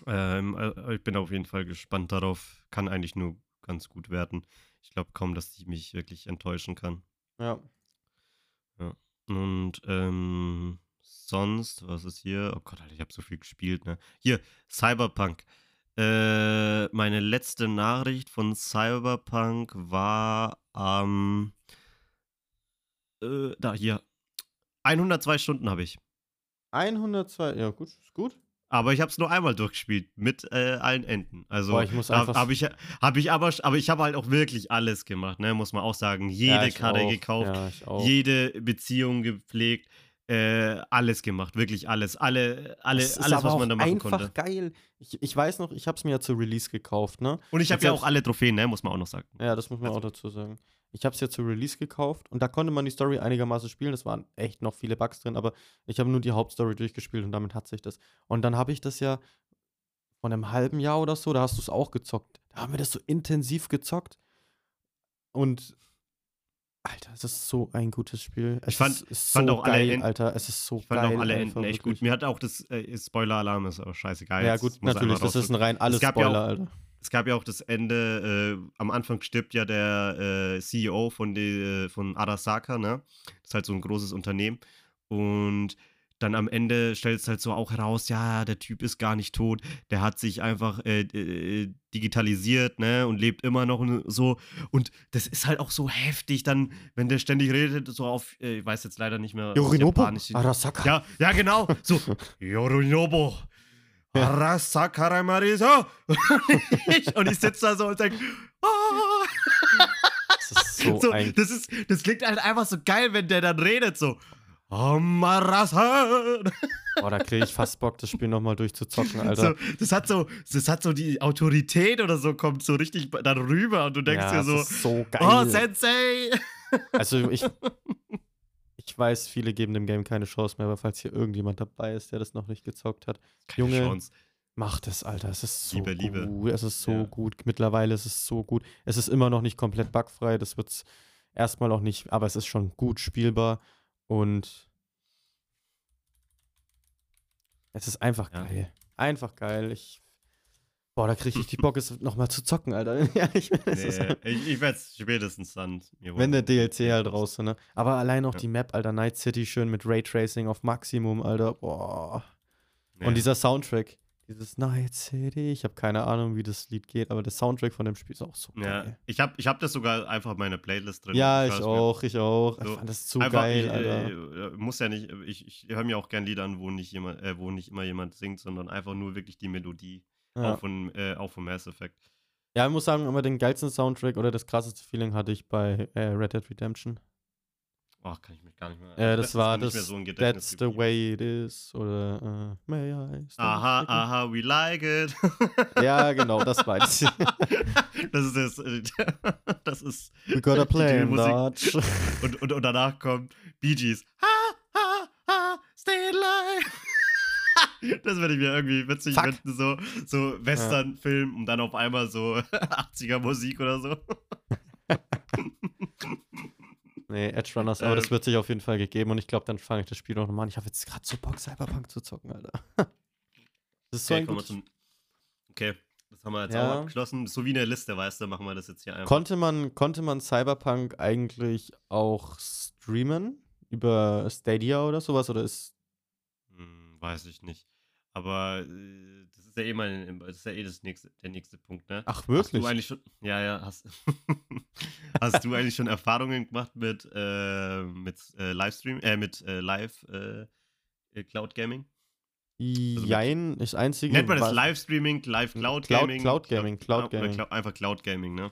Ähm, äh, ich bin auf jeden Fall gespannt darauf. Kann eigentlich nur ganz gut werden. Ich glaube kaum, dass die mich wirklich enttäuschen kann. ja. Und ähm, sonst, was ist hier? Oh Gott, Alter, ich habe so viel gespielt, ne? Hier, Cyberpunk. Äh, meine letzte Nachricht von Cyberpunk war am. äh, da, hier. 102 Stunden habe ich. 102, ja gut, ist gut. Aber ich habe es nur einmal durchgespielt mit äh, allen Enden. Also Boah, ich muss da einfach- habe ich, aber, aber ich habe halt auch wirklich alles gemacht, ne? Muss man auch sagen. Jede ja, Karte auch. gekauft, Ja, jede Beziehung gepflegt, äh, alles gemacht, wirklich alles. Alle, alle, Das alles, was man da machen einfach konnte. geil. Ich, ich weiß noch, ich habe es mir ja zu Release gekauft, ne? Und ich habe ja auch alle Trophäen, ne? Muss man auch noch sagen. Ja, das muss man Also- auch dazu sagen. Ich habe es ja zu Release gekauft und da konnte man die Story einigermaßen spielen. Es waren echt noch viele Bugs drin, aber ich habe nur die Hauptstory durchgespielt und damit hat sich das. Und dann habe ich das ja von einem halben Jahr oder so, da hast du es auch gezockt. Da haben wir das so intensiv gezockt. Und Alter, es ist so ein gutes Spiel. Es fand- ist, ist fand so auch alle geil, Enden- Alter. Es ist so Ich fand geil. auch alle Enden echt wirklich. gut. Mir hat auch das äh, Spoiler-Alarm, ist aber scheißegal. Ja, gut, natürlich. Das ist ein rein alles Es gab ja Spoiler, auch- Alter. Es gab ja auch das Ende, äh, am Anfang stirbt ja der äh, CEO von, die, von Arasaka, ne? Das ist halt so ein großes Unternehmen. Und dann am Ende stellt es halt so auch heraus, ja, der Typ ist gar nicht tot, der hat sich einfach äh, äh, digitalisiert, ne, und lebt immer noch und so. Und das ist halt auch so heftig, dann, wenn der ständig redet, so auf, äh, ich weiß jetzt leider nicht mehr. Japanisch. Arasaka. Ja, ja, genau. So, Yorinobo. Ja. Arasakaramariso. und ich sitze da so und denke, oh. Das ist so, so, ein das, ist, das klingt halt einfach so geil, wenn der dann redet, so. Amarasa. Boah, da kriege ich fast Bock, das Spiel nochmal durchzuzocken, Alter. So, das hat so, das hat so die Autorität oder so, kommt so richtig darüber und du denkst ja, dir so, das so geil. oh, Sensei. Also ich, ich weiß, viele geben dem Game keine Chance mehr, aber falls hier irgendjemand dabei ist, der das noch nicht gezockt hat, Keine Junge, Chance. macht es, Alter. Es ist so Liebe, Liebe. gut. Es ist so Ja. gut. Mittlerweile ist es so gut. Es ist immer noch nicht komplett bugfrei. Das wird es erstmal auch nicht, aber es ist schon gut spielbar und es ist einfach Ja. geil. Einfach geil. Ich, boah, da kriege ich richtig Bock, es nochmal zu zocken, Alter. ja, ich, Nee, ich ich werde es spätestens dann Wenn der. DLC halt raus ist, ne? Aber allein auch Ja. die Map, Alter, Night City schön mit Raytracing auf Maximum, Alter. Boah. Nee. Und dieser Soundtrack, dieses Night City, ich habe keine Ahnung, wie das Lied geht, aber der Soundtrack von dem Spiel ist auch so Ja, geil. ich habe ich hab das sogar einfach in meiner Playlist drin. Ja, ich mir auch, ich auch. Ich So, fand das zu geil, ich, Alter. Äh, muss ja nicht, ich, ich höre mir auch gern Lieder an, wo nicht, jemand, äh, wo nicht immer jemand singt, sondern einfach nur wirklich die Melodie. Ja. Auch, von, äh, auch von Mass Effect. ja, ich muss sagen, aber den geilsten Soundtrack oder das krasseste Feeling hatte ich bei äh, Red Dead Redemption. Oh, kann ich mich gar nicht mehr. Äh, ich das ist war das so ein Gedächtnis That's the geblieben. way it is oder äh, May I Aha, aha, we like it. Ja, genau, das war es. das ist das. äh, Das ist. We gotta play Musik. Und, und, und danach kommt Bee Gees. Ha, ha, ha, stay alive. Das würde ich mir irgendwie witzig Fuck. finden, so, so Western-Film und dann auf einmal so 80er-Musik oder so. Nee, Edge Runners, aber das Ähm. wird sich auf jeden Fall gegeben und ich glaube, dann fange ich das Spiel noch mal an. Ich habe jetzt gerade so Bock, Cyberpunk zu zocken, Alter. Das ist so Okay, ein gutes zum, okay, das haben wir jetzt Ja. auch abgeschlossen. So wie eine Liste, weißt du, machen wir das jetzt hier einfach. Konnte man, konnte man Cyberpunk eigentlich auch streamen? Über Stadia oder sowas? Oder ist. Hm, weiß ich nicht. Aber äh, das ist ja eh mal, das ist ja eh das nächste, der nächste Punkt, ne? Ach, Hast wirklich? du eigentlich schon, ja, ja, hast, hast du eigentlich schon Erfahrungen gemacht mit, äh, mit äh, Livestream, äh, mit äh, Live äh, äh, Cloud Gaming? mit- Jein, das einzige. Nennt man das Livestreaming, Live Cloud Cloud- Gaming? Cloud Gaming, Cloud oder Gaming. Clou- einfach Cloud Gaming, ne?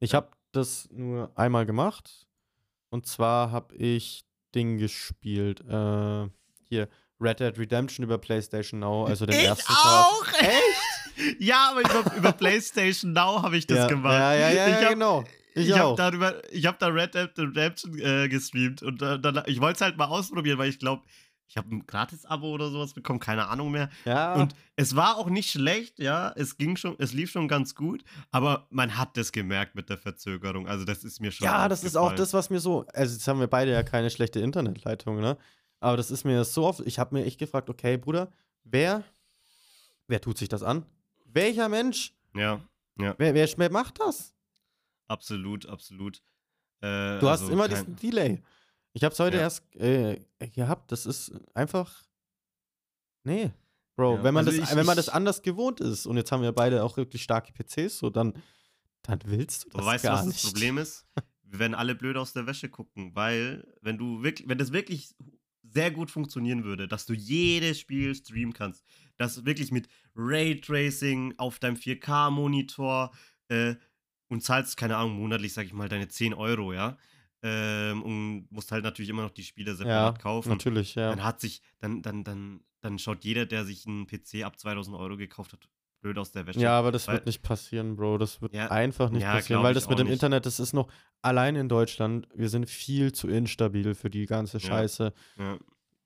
Ich habe das nur einmal gemacht. Und zwar habe ich Ding gespielt. Äh, hier, Red Dead Redemption über PlayStation Now, also den ich ersten auch! Part. Echt? ja, aber über, über PlayStation Now habe ich das ja, gemacht. Ja, ja, ja, ich ja hab, genau. Ich, Ich habe darüber, ich habe da Red Dead Redemption äh, gestreamt und äh, dann, ich wollte es halt mal ausprobieren, weil ich glaube, ich habe ein Gratis-Abo oder sowas bekommen, keine Ahnung mehr. ja, Und es war auch nicht schlecht, ja, es ging schon, es lief schon ganz gut, aber man hat das gemerkt mit der Verzögerung. Also das ist mir schon. ja, das ist auch das, was mir so. Also, jetzt haben wir beide ja keine schlechte Internetleitung, ne? Aber das ist mir so oft. Ich habe mir echt gefragt, okay, Bruder, wer. Wer tut sich das an? Welcher Mensch? Ja, Wer, wer, wer macht das? absolut, absolut. Äh, Du hast also immer diesen Delay. Ich habe es heute Ja. erst äh, gehabt. Das ist einfach. Nee. Bro, Ja, wenn, man also das, ich- wenn man das anders gewohnt ist und jetzt haben wir beide auch wirklich starke PCs, so dann, dann willst du das Aber weißt du, gar was nicht. das Problem ist? Wir werden alle blöd aus der Wäsche gucken, weil wenn du wirklich, wenn das wirklich sehr gut funktionieren würde, dass du jedes Spiel streamen kannst, das wirklich mit Raytracing auf deinem 4K-Monitor äh, und zahlst, keine Ahnung, monatlich, sag ich mal, deine 10 Euro, ja, ähm, und musst halt natürlich immer noch die Spiele Ja, separat kaufen. natürlich, ja. Dann hat sich, dann, dann, dann, dann schaut jeder, der sich einen PC ab 2000 Euro gekauft hat, blöd aus der Wäsche. Ja, aber das weil- wird nicht passieren, Bro. Das wird Ja, einfach nicht ja, passieren, weil das mit dem nicht. Internet, das ist noch allein in Deutschland, wir sind viel zu instabil für die ganze Ja. Scheiße. Ja.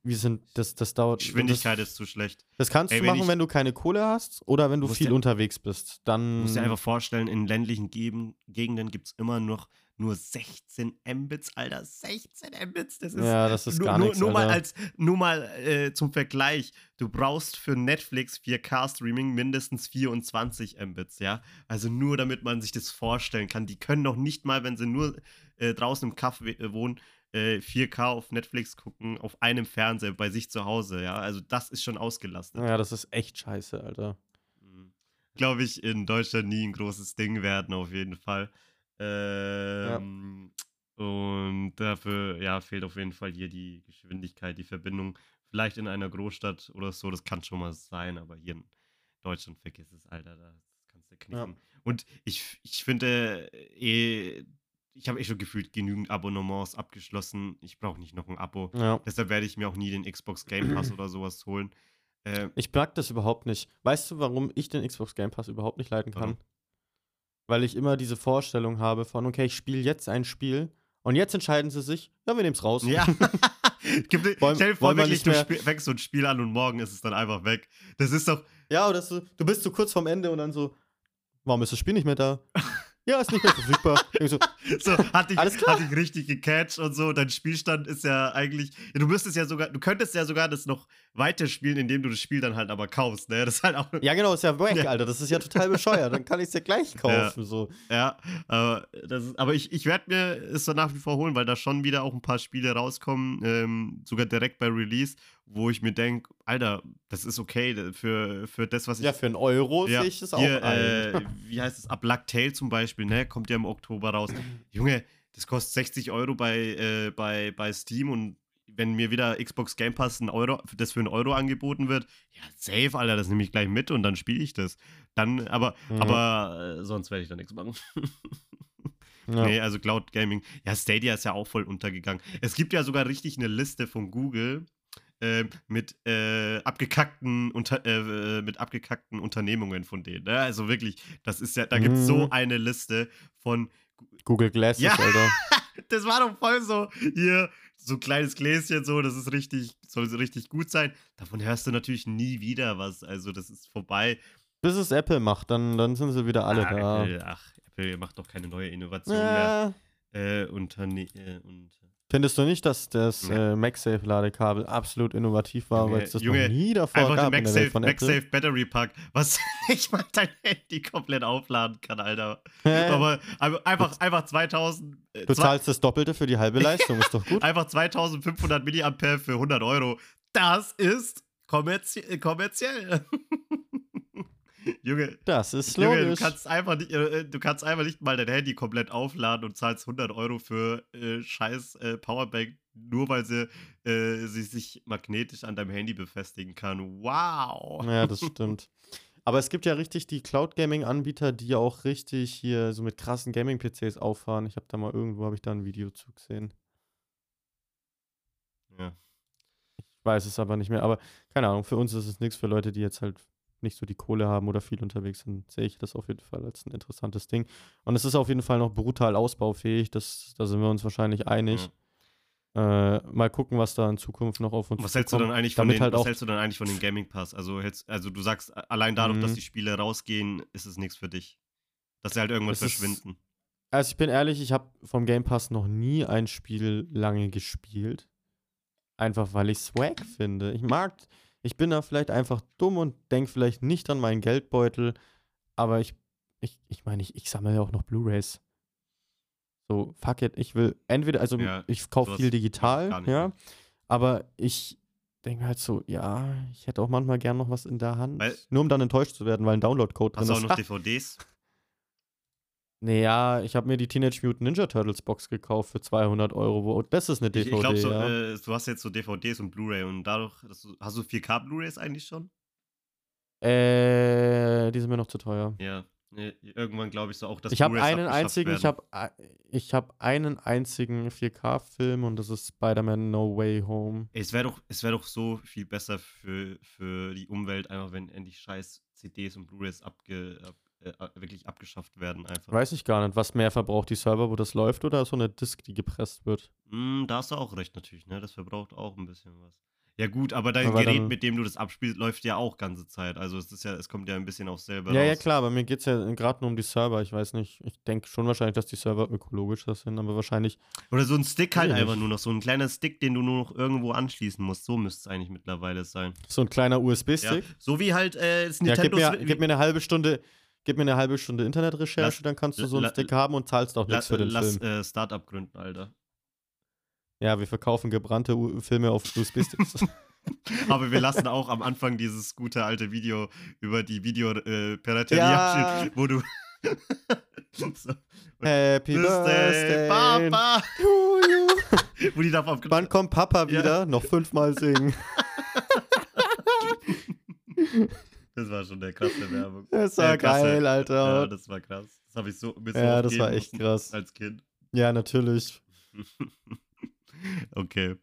Wir sind, das, das dauert. Geschwindigkeit das, ist zu schlecht. das kannst Ey, du wenn machen, ich- wenn du keine Kohle hast oder wenn du viel dir- unterwegs bist. Dann. Du musst dir einfach vorstellen, in ländlichen Gegenden gibt es immer noch nur 16 Mbits, Alter. 16 Mbits, das ist. ja, das ist nur, gar nur, nichts. nur mal Alter. als nur mal äh, zum Vergleich, du brauchst für Netflix 4K Streaming mindestens 24 Mbits, ja? Also nur damit man sich das vorstellen kann. Die können noch nicht mal, wenn sie nur äh, draußen im Kaff äh, wohnen, äh, 4K auf Netflix gucken, auf einem Fernseher bei sich zu Hause, ja? Also das ist schon ausgelastet. Ja, das ist echt scheiße, Alter. Glaube ich, in Deutschland nie ein großes Ding werden, auf jeden Fall. Ähm, Und dafür, ja, fehlt auf jeden Fall hier die Geschwindigkeit, die Verbindung. Vielleicht in einer Großstadt oder so, das kann schon mal sein, aber hier in Deutschland vergiss es, Alter, da kannst du knicken. Und ich, ich finde, eh, ich habe eh schon gefühlt genügend Abonnements abgeschlossen. Ich brauche nicht noch ein Abo. Ja. Deshalb werde ich mir auch nie den Xbox Game Pass oder sowas holen. Äh, Ich mag das überhaupt nicht. Weißt du, warum ich den Xbox Game Pass überhaupt nicht leiten kann? Warum? Weil ich immer diese Vorstellung habe von, okay, ich spiele jetzt ein Spiel und jetzt entscheiden sie sich, ja, wir nehmen es raus. Ja. Gib, Wollen- stell dir vor, wirklich, du fängst so ein Spiel an und morgen ist es dann einfach weg. Das ist doch. Ja, oder so, du bist so kurz vorm Ende und dann so, warum ist das Spiel nicht mehr da? ja, ist nicht mehr verfügbar. Ich so, So, hat dich, Alles klar. hat dich richtig gecatcht und so. Dein Spielstand ist ja eigentlich. Ja, du müsstest ja sogar, du könntest ja sogar das noch weiterspielen, indem du das Spiel dann halt aber kaufst, ne? Das ist halt auch. ja, genau, ist ja weg, Ja. Alter. Das ist ja total bescheuert. Dann kann ich es ja gleich kaufen. So. Ja, aber, das aber ich, ich werde mir es so nach wie vor holen, weil da schon wieder auch ein paar Spiele rauskommen, ähm, sogar direkt bei Release, wo ich mir denke, Alter, das ist okay für, für das, was ich. Ja, für einen Euro Ja, sehe ich das auch hier, äh, wie heißt es? Ab Black Tail zum Beispiel, ne? Kommt ja im Oktober raus. Junge, das kostet 60 Euro bei, äh, bei, bei Steam und wenn mir wieder Xbox Game Pass ein Euro, das für einen Euro angeboten wird, ja, safe, Alter, das nehme ich gleich mit und dann spiele ich das. Dann, aber, Mhm. aber äh, sonst werde ich da nichts machen. ja. Nee, also Cloud Gaming. Ja, Stadia ist ja auch voll untergegangen. Es gibt ja sogar richtig eine Liste von Google äh, mit, äh, abgekackten unter, äh, mit abgekackten Unternehmungen von denen. Ne? Also wirklich, das ist ja, da gibt es so Mhm. eine Liste von. Google Glasses, Ja. Alter. Das war doch voll so, hier, so ein kleines Gläschen, so, das ist richtig, soll so richtig gut sein. Davon hörst du natürlich nie wieder was. Also, das ist vorbei. Bis es Apple macht, dann, dann sind sie wieder alle ah, da. Apple, ach, Apple macht doch keine neue Innovation mehr. Äh, Äh, Unterne äh, und findest du nicht, dass das Ja. äh, MagSafe-Ladekabel absolut innovativ war, weil es das Junge, noch nie davor Einfach gab den in der Welt MagSafe, von Apple? MagSafe Battery Pack, was nicht mal dein Handy komplett aufladen kann, Alter. Hä? Aber einfach, einfach 2000, äh, du zahlst das Doppelte für die halbe Leistung, ist doch gut. einfach 2500 Milliampere für 100 Euro. Das ist kommerzie äh, kommerziell. Junge, Das ist Junge, du kannst einfach nicht, äh, du kannst einfach nicht mal dein Handy komplett aufladen und zahlst 100 Euro für äh, scheiß äh, Powerbank, nur weil sie, äh, sie sich magnetisch an deinem Handy befestigen kann. Wow. Ja, das stimmt. Aber es gibt ja richtig die Cloud-Gaming-Anbieter, die ja auch richtig hier so mit krassen Gaming-PCs auffahren. Ich habe da mal irgendwo, habe ich da ein Video zu gesehen. Ja. Ich weiß es aber nicht mehr. Aber keine Ahnung, für uns ist es nichts. Für Leute, die jetzt halt nicht so die Kohle haben oder viel unterwegs sind, sehe ich das auf jeden Fall als ein interessantes Ding. Und es ist auf jeden Fall noch brutal ausbaufähig. Das, da sind wir uns wahrscheinlich einig. Äh, mal gucken, was da in Zukunft noch auf uns Was hältst du dann zukommt. eigentlich von den, halt was hältst du dann eigentlich von dem Gaming Pass? Also, hältst, also du sagst, allein dadurch, dass Mhm. die Spiele rausgehen, ist es nichts für dich. Dass sie halt irgendwann Es ist- verschwinden. Also ich bin ehrlich, ich habe vom Game Pass noch nie ein Spiel lange gespielt. Einfach weil ich Swag finde. Ich mag, ich bin da vielleicht einfach dumm und denke vielleicht nicht an meinen Geldbeutel, aber ich, ich, ich meine, ich, ich sammle ja auch noch Blu-Rays. So, fuck it, ich will entweder, also Ja, ich kaufe hast- viel digital, ja, aber ich denke halt so, ja, ich hätte auch manchmal gern noch was in der Hand, Weil- nur um dann enttäuscht zu werden, weil ein Download-Code Hast drin du auch ist. noch DVDs? Naja, ich habe mir die Teenage Mutant Ninja Turtles Box gekauft für 200 Euro. Wo, das ist eine Ich, DVD, ich glaube, so, ja. äh, du hast jetzt so DVDs und Blu-ray und dadurch, du, hast du 4K Blu-rays eigentlich schon? Äh, die sind mir noch zu teuer. Ja. Nee, irgendwann glaube ich so auch, dass Ich habe einen einzigen, ich habe ich hab einen einzigen 4K-Film und das ist Spider-Man No Way Home. Es wäre doch, es doch so viel besser für, für die Umwelt, einfach wenn endlich scheiß CDs und Blu-rays abge, ab, äh, wirklich abgeschafft werden. Einfach. Weiß ich gar nicht, was mehr verbraucht die Server, wo das läuft oder so eine Disk, die gepresst wird. Mm, da hast du auch recht natürlich, ne? Das verbraucht auch ein bisschen was. Ja gut, aber dein Aber Gerät, mit dem du das abspielst, läuft ja auch ganze Zeit. Also es ist ja, es kommt ja ein bisschen aufs selber Ja, ja, raus. klar, bei mir geht es ja gerade nur um die Server. Ich weiß nicht, ich denke schon wahrscheinlich, dass die Server ökologischer sind, aber wahrscheinlich. Oder so ein Stick halt einfach nur noch, so ein kleiner Stick, den du nur noch irgendwo anschließen musst. So müsste es eigentlich mittlerweile sein. So ein kleiner Ja. USB-Stick. So wie halt äh, das Ja, Nintendo gib, mir, gib mir eine halbe Stunde. Gib mir eine halbe Stunde Internetrecherche, Lass- dann kannst du so einen Stick haben und zahlst auch nichts für den lass Film. äh, Startup gründen, Alter. Ja, wir verkaufen gebrannte U Filme auf USB-Sticks. Aber wir lassen auch am Anfang dieses gute alte Video über die Videopiraterie äh, Ja. wo du. so, Happy Birthday, Papa! wo die da auf Wann kommt Papa Ja. wieder? Noch fünfmal singen. Das war schon eine krasse Werbung. Das war Äh, geil, Alter. Ja, das war krass. Das habe ich so ein bisschen Ja, das war echt krass. Als Kind. Ja, natürlich. okay.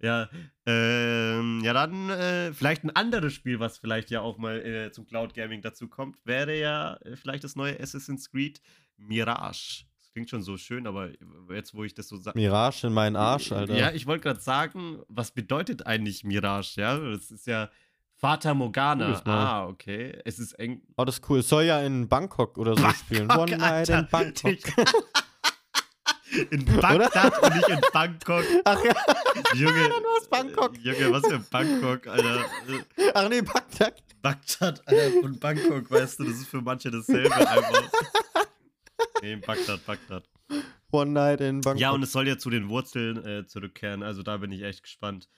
Ja, ähm, ja dann äh, vielleicht ein anderes Spiel, was vielleicht ja auch mal äh, zum Cloud Gaming dazu kommt, wäre ja äh, vielleicht das neue Assassin's Creed Mirage. Das klingt schon so schön, aber jetzt, wo ich das so sage. Mirage in meinen Arsch, Alter. Ja, ich wollte gerade sagen, was bedeutet eigentlich Mirage? Ja, das ist ja Fata Morgana. Ah, okay. Es ist eng. Oh, das ist cool. Es soll ja in Bangkok oder so spielen. Bangkok, One Night in. Bangkok. In Bagdad und nicht in Bangkok. Ach ja, Junge. dann war's Bangkok. äh, Junge, was für Bangkok, Alter. Ach nee, Bagdad. Bagdad, Alter, und Bangkok, weißt du, das ist für manche dasselbe einfach. Nee, Bagdad, Bagdad. One Night in Bangkok. Ja, und es soll ja zu den Wurzeln äh, zurückkehren, also da bin ich echt gespannt.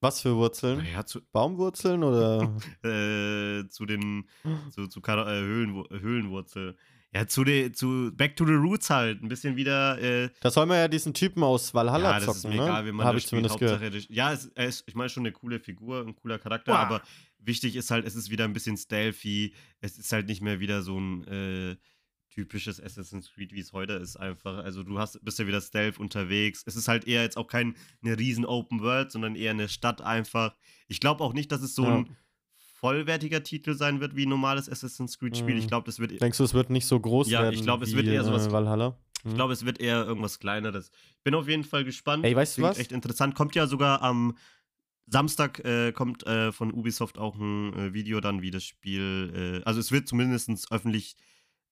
Was für Wurzeln? naja, zu, Baumwurzeln oder? äh, zu den zu, zu äh, Höhlenwu- Höhlenwurzel. Ja, zu den, zu Back to the Roots halt. Ein bisschen wieder. Äh, Da soll man ja diesen Typen aus Valhalla ja, das zocken, ist mir ne? egal, wie man das ich spielt. zumindest gehört. Hauptsache, das- ja, es, er ist, ich meine schon eine coole Figur, ein cooler Charakter, Uah. aber wichtig ist halt, es ist wieder ein bisschen stealthy. Es ist halt nicht mehr wieder so ein äh, typisches Assassin's Creed, wie es heute ist, einfach. Also du hast, bist ja wieder stealth unterwegs. Es ist halt eher jetzt auch keine riesen Open World, sondern eher eine Stadt einfach. Ich glaube auch nicht, dass es so Ja. ein vollwertiger Titel sein wird wie ein normales Assassin's Creed-Spiel. Ich Mhm. glaube, das wird Denkst du, es wird nicht so groß Ja, werden? ich glaub, es wird eher sowas- Äh, Valhalla. Ich glaube, es wird eher irgendwas Kleineres. Bin auf jeden Fall gespannt. Ey, weißt du was? echt interessant. Kommt ja sogar am Samstag äh, kommt äh, von Ubisoft auch ein äh, Video dann, wie das Spiel. Äh, also es wird zumindest öffentlich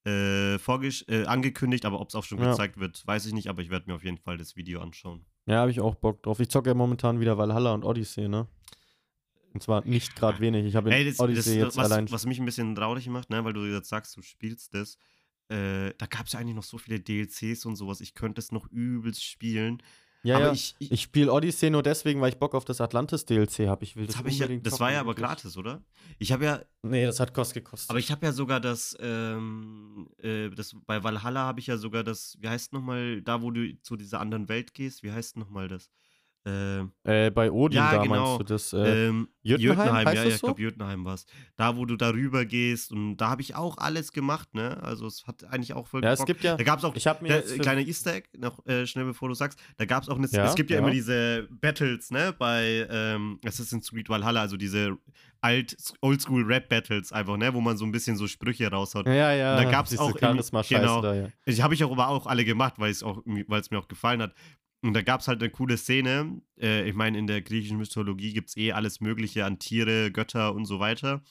äh, äh, angekündigt, aber ob es auch schon Ja. gezeigt wird, weiß ich nicht. Aber ich werde mir auf jeden Fall das Video anschauen. Ja, habe ich auch Bock drauf. Ich zocke ja momentan wieder Valhalla und Odyssey, ne? Und zwar nicht gerade wenig. Ich habe in Ey, das, das, Odyssey jetzt was, allein. was mich ein bisschen traurig macht, ne, weil du jetzt sagst, du spielst das. Äh, da gab es ja eigentlich noch so viele DLCs und sowas. Ich könnte es noch übelst spielen. Ja, aber ja. ich, ich, Ich spiele Odyssey nur deswegen, weil ich Bock auf das Atlantis-DLC habe. Ich will das das, ich ja, das war ja aber wirklich. gratis, oder? Ich habe ja, Nee, das hat Kost gekostet. aber ich habe ja sogar das, ähm, äh, das, bei Valhalla habe ich ja sogar das, wie heißt nochmal, da wo du zu dieser anderen Welt gehst, wie heißt nochmal das? Ähm, äh, bei Odin Ja, da genau. meinst du das? Äh, ähm, Jötunheim, heißt ja, das ja, ich so? glaube Jötunheim war es. Da, wo du darüber gehst und da habe ich auch alles gemacht, ne? Also es hat eigentlich auch voll ja, es gebockt. gibt ja. Da gab es auch Ich habe mir der, jetzt äh, kleine Easter Egg, noch äh, schnell bevor du sagst, da gab es auch eine, Ja, es gibt ja, ja. immer diese Battles, ne, bei ähm, Assassin's Creed Valhalla, also diese alt, oldschool Rap Battles einfach, ne, wo man so ein bisschen so Sprüche raushaut. Ja, ja. Und da gab's diese auch im- genau. da, ja. Die habe ich auch aber auch alle gemacht, weil es auch, weil es mir auch gefallen hat. Und da gab es halt eine coole Szene. Äh, ich meine, in der griechischen Mythologie gibt es eh alles Mögliche an Tiere, Götter und so weiter.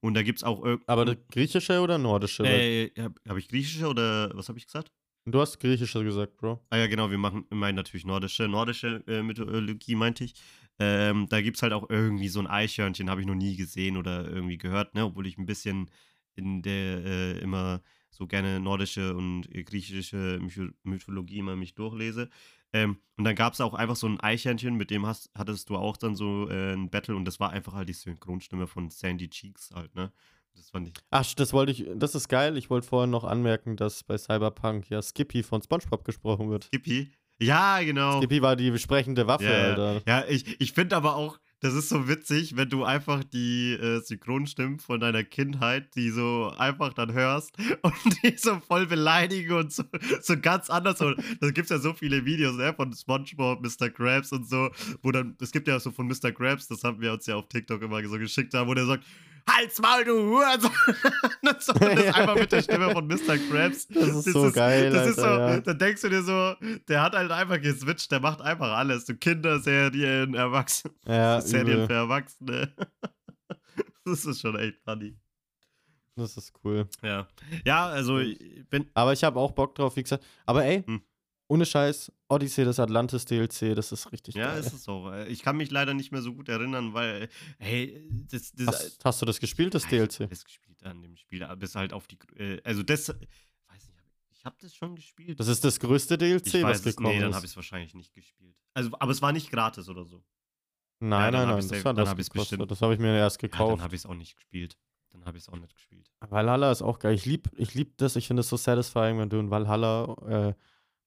Und da gibt es auch Aber griechische oder nordische? Weil äh, habe hab ich griechische oder was habe ich gesagt? Du hast griechische gesagt, Bro. Ah ja, genau, wir machen, meinen natürlich nordische. Nordische äh, Mythologie meinte ich. Ähm, da gibt es halt auch irgendwie so ein Eichhörnchen, habe ich noch nie gesehen oder irgendwie gehört, ne? Obwohl ich ein bisschen in der äh, immer so gerne nordische und äh, griechische Mytho Mythologie immer mich durchlese. Ähm, und dann gab es auch einfach so ein Eichhörnchen, mit dem hast, hattest du auch dann so äh, ein Battle und das war einfach halt die Synchronstimme von Sandy Cheeks halt, ne? Das fand ich. Ach, das wollte ich, das ist geil. Ich wollte vorhin noch anmerken, dass bei Cyberpunk ja Skippy von SpongeBob gesprochen wird. Skippy? Ja, genau. Skippy war die sprechende Waffe, Ja, ja. Alter. Ja, ich, ich finde aber auch, das ist so witzig, wenn du einfach die äh, Synchronstimmen von deiner Kindheit, die so einfach dann hörst und die so voll beleidigen und so, so ganz anders. Und da gibt es ja so viele Videos ne, von SpongeBob, Mr. Krabs und so, wo dann, es gibt ja so von Mr. Krabs, das haben wir uns ja auf TikTok immer so geschickt haben, wo der sagt, Halt's Maul, du Hurensohn! das ist einfach mit der Stimme von Mr. Krabs. Das ist so geil, Das ist so, Alter, ja. da denkst du dir so, der hat halt einfach geswitcht, der macht einfach alles. So Kinderserien, Erwachsene, Ja, Serien übel. für Erwachsene. das ist schon echt funny. Das ist cool. Ja. Ja, also ich bin. Aber ich habe auch Bock drauf, wie gesagt. Aber ey, Hm. Ohne Scheiß, Odyssey, das Atlantis DLC, das ist richtig Ja, geil. ist es auch. Ich kann mich leider nicht mehr so gut erinnern, weil, hey, das, das hast, hast du das gespielt, das Ja, Ich DLC? das gespielt an dem Spiel, bis halt auf die. Äh, also das. Weiß nicht, ich habe das schon gespielt. Das ist das größte DLC, ich was weiß gekommen nee, dann ist. habe ich es wahrscheinlich nicht gespielt. Also, aber es war nicht gratis oder so. Nein, Ja, dann nein, nein, das safe- hat dann was hab ich's gekostet. bestimmt. Das habe ich mir erst Ja, dann gekauft. habe ich es auch nicht gespielt. Dann habe ich es auch nicht gespielt. Valhalla ist auch geil. Ich liebe ich lieb das. Ich finde es so satisfying, wenn du in Valhalla äh,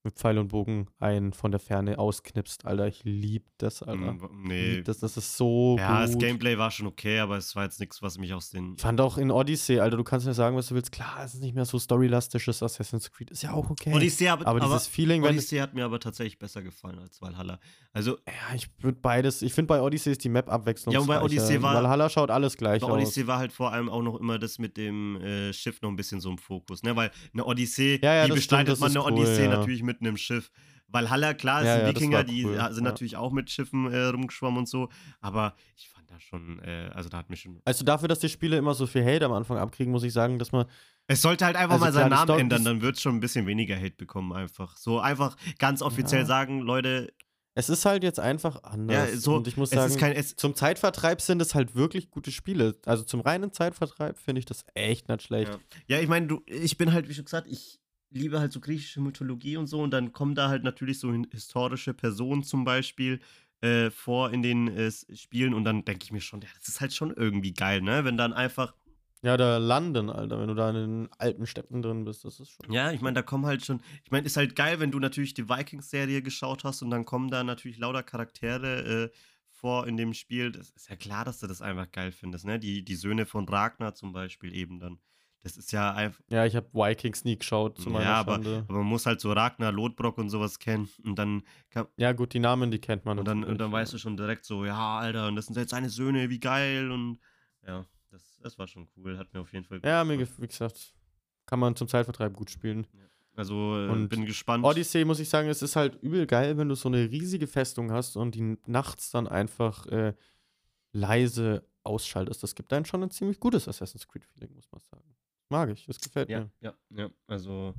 mit Pfeil und Bogen einen von der Ferne ausknipst, Alter. Ich liebe das, Alter. Mm, Nee. lieb das, das ist so Ja, das gut. Gameplay war schon okay, aber es war jetzt nichts, was mich aus den. Ich fand auch in Odyssey, Alter, du kannst mir sagen, was du willst. Klar, es ist nicht mehr so storylastisches Assassin's Creed. Ist ja auch okay. Odyssey, aber, aber, dieses Feeling, wenn Odyssey hat mir aber tatsächlich besser gefallen als Valhalla. Also, Ja, ich würde beides. Ich finde bei Odyssey ist die Map abwechslungsreich. Ja, und bei Odyssey war- Valhalla schaut alles gleich bei aus. Odyssey war halt vor allem auch noch immer das mit dem äh, Schiff noch ein bisschen so im Fokus, ne? Weil eine Odyssee, Ja, ja, wie das bestreitet stimmt, man das eine cool, Odyssee ja. natürlich mit einem Schiff. Valhalla, klar, Ja, sind ja, Wikinger, die cool, sind ja. natürlich auch mit Schiffen äh, rumgeschwommen und so, aber ich fand da schon, äh, also da hat mir schon. Also dafür, dass die Spiele immer so viel Hate am Anfang abkriegen, muss ich sagen, dass man. Es sollte halt einfach Also mal seinen Namen ändern, dann wird es schon ein bisschen weniger Hate bekommen, einfach. So einfach ganz offiziell Ja. sagen, Leute, Es ist halt jetzt einfach anders. ja, so, und ich muss es sagen, ist kein. Zum Zeitvertreib sind es halt wirklich gute Spiele. Also zum reinen Zeitvertreib finde ich das echt nicht schlecht. Ja. Ja, ich meine, du, ich bin halt, wie schon gesagt, ich liebe halt so griechische Mythologie und so und dann kommen da halt natürlich so historische Personen zum Beispiel äh, vor in den äh, Spielen und dann denke ich mir schon, ja, das ist halt schon irgendwie geil, ne? Wenn dann einfach, Ja, da landen, Alter, wenn du da in den alten Städten drin bist, das ist schon. ja, ich meine, da kommen halt schon, ich meine, ist halt geil, wenn du natürlich die Vikings-Serie geschaut hast und dann kommen da natürlich lauter Charaktere äh, vor in dem Spiel. Das ist ja klar, dass du das einfach geil findest, ne? Die, die Söhne von Ragnar zum Beispiel eben dann. Das ist ja einfach. Ja, ich habe Vikings nie geschaut, zu meiner Ja, aber, Schande. aber man muss halt so Ragnar, Lodbrok und sowas kennen. Und dann, kann, Ja, gut, die Namen, die kennt man. und dann, und dann ja. weißt du schon direkt so, ja, Alter, und das sind jetzt seine Söhne, wie geil. Und ja, das, das war schon cool. Hat mir auf jeden Fall. Ja, mir, wie gesagt, kann man zum Zeitvertreib gut spielen. Also äh, Und bin gespannt. Odyssey, muss ich sagen, es ist halt übel geil, wenn du so eine riesige Festung hast und die nachts dann einfach äh, leise ausschaltest. Das gibt dann schon ein ziemlich gutes Assassin's Creed-Feeling, muss man sagen. Mag ich, das gefällt Ja, mir. ja, ja. Also.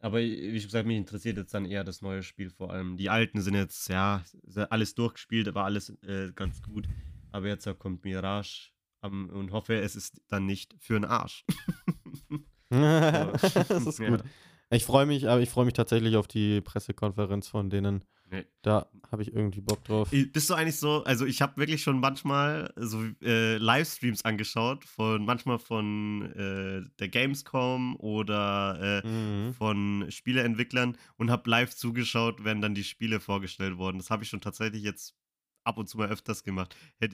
Aber wie schon gesagt, mich interessiert jetzt dann eher das neue Spiel vor allem. Die alten sind jetzt, ja, ja alles durchgespielt, aber alles äh, ganz gut. Aber jetzt kommt Mirage am, und hoffe, es ist dann nicht für den Arsch. das ist Ja. gut. Ich freue mich, aber ich freue mich tatsächlich auf die Pressekonferenz von denen. Nee. Da habe ich irgendwie Bock drauf. Bist du eigentlich so, also ich habe wirklich schon manchmal so äh, Livestreams angeschaut, von manchmal von äh, der Gamescom oder äh, Mhm. von Spieleentwicklern und habe live zugeschaut, wenn dann die Spiele vorgestellt wurden. Das habe ich schon tatsächlich jetzt ab und zu mal öfters gemacht. Äh,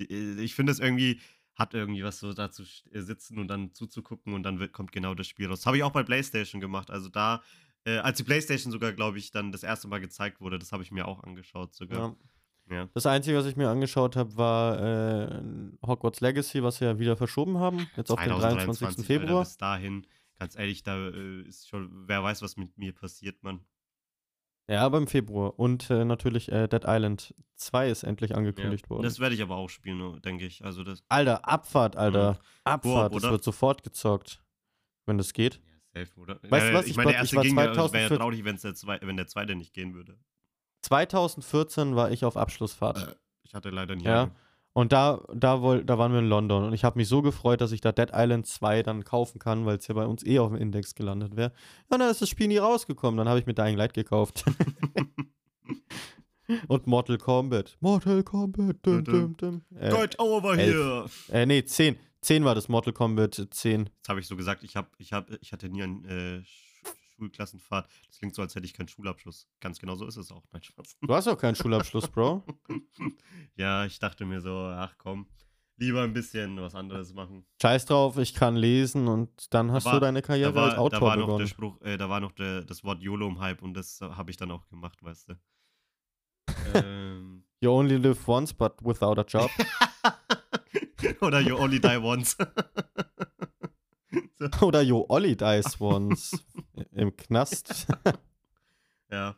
Ich finde es irgendwie, hat irgendwie was so da zu äh, sitzen und dann zuzugucken und dann wird, kommt genau das Spiel raus. Das habe ich auch bei PlayStation gemacht. Also da, äh, als die PlayStation sogar, glaube ich, dann das erste Mal gezeigt wurde, das habe ich mir auch angeschaut sogar. Ja. Ja. Das Einzige, was ich mir angeschaut habe, war äh, Hogwarts Legacy, was sie ja wieder verschoben haben. Jetzt auf den 23. 2023, Februar. Alter, bis dahin, ganz ehrlich, da äh, ist schon, wer weiß, was mit mir passiert, Mann. Ja, aber im Februar. Und äh, natürlich äh, Dead Island 2 ist endlich angekündigt worden. Das werde ich aber auch spielen, denke ich. Also das. Alter, Abfahrt, Alter. Abfahrt, Koop, das wird sofort gezockt. Wenn das geht. Safe, oder? Weißt du was, Ich ich meine, der ich erste ging es wäre ja 2014 traurig, der zwei, wenn der zweite nicht gehen würde. 2014 war ich auf Abschlussfahrt. Äh, Ich hatte leider nie. Ja. Und da, da, woll, da waren wir in London. Und ich habe mich so gefreut, dass ich da Dead Island 2 dann kaufen kann, weil es ja bei uns eh auf dem Index gelandet wäre. Ja, dann ist das Spiel nie rausgekommen. Dann habe ich mir Dying Light gekauft. Und Mortal Kombat. Mortal Kombat. Dum, dum, dum. Äh, Get over elf. here! äh, nee, 10. 10 war das Mortal Kombat 10. Das habe ich so gesagt, ich, hab, ich, hab, ich hatte nie einen äh, Schulklassenfahrt. Das klingt so, als hätte ich keinen Schulabschluss. Ganz genau so ist es auch. Nein, Spaß. Du hast auch keinen Schulabschluss, Bro. ja, ich dachte mir so, ach komm, lieber ein bisschen was anderes machen. Scheiß drauf, ich kann lesen und dann hast war- du deine Karriere da war, als Autor da war noch der begonnen. Spruch, äh, da war noch der, das Wort YOLO im Hype und das äh, habe ich dann auch gemacht, weißt du. ähm, You only live once, but without a job. Oder You Only Die Once. so, Oder You Olli dies once. Im Knast. ja.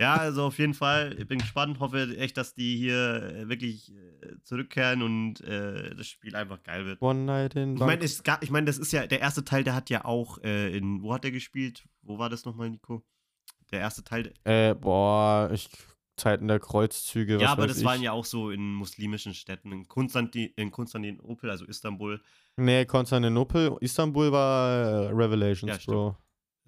ja, also auf jeden Fall, ich bin gespannt, hoffe echt, dass die hier äh, wirklich äh, zurückkehren und äh, das Spiel einfach geil wird. One night in Ich meine, Bangkok. es ga- ich mein, das ist ja, der erste Teil, der hat ja auch äh, in, wo hat der gespielt? Wo war das nochmal, Nico? Der erste Teil, Äh, boah, ich. Zeiten der Kreuzzüge. ja, aber das ich. waren ja auch so in muslimischen Städten, in, Konstantin, in Konstantinopel, also Istanbul. Nee, Konstantinopel. Istanbul war äh, Revelations, Ja, stimmt. Bro.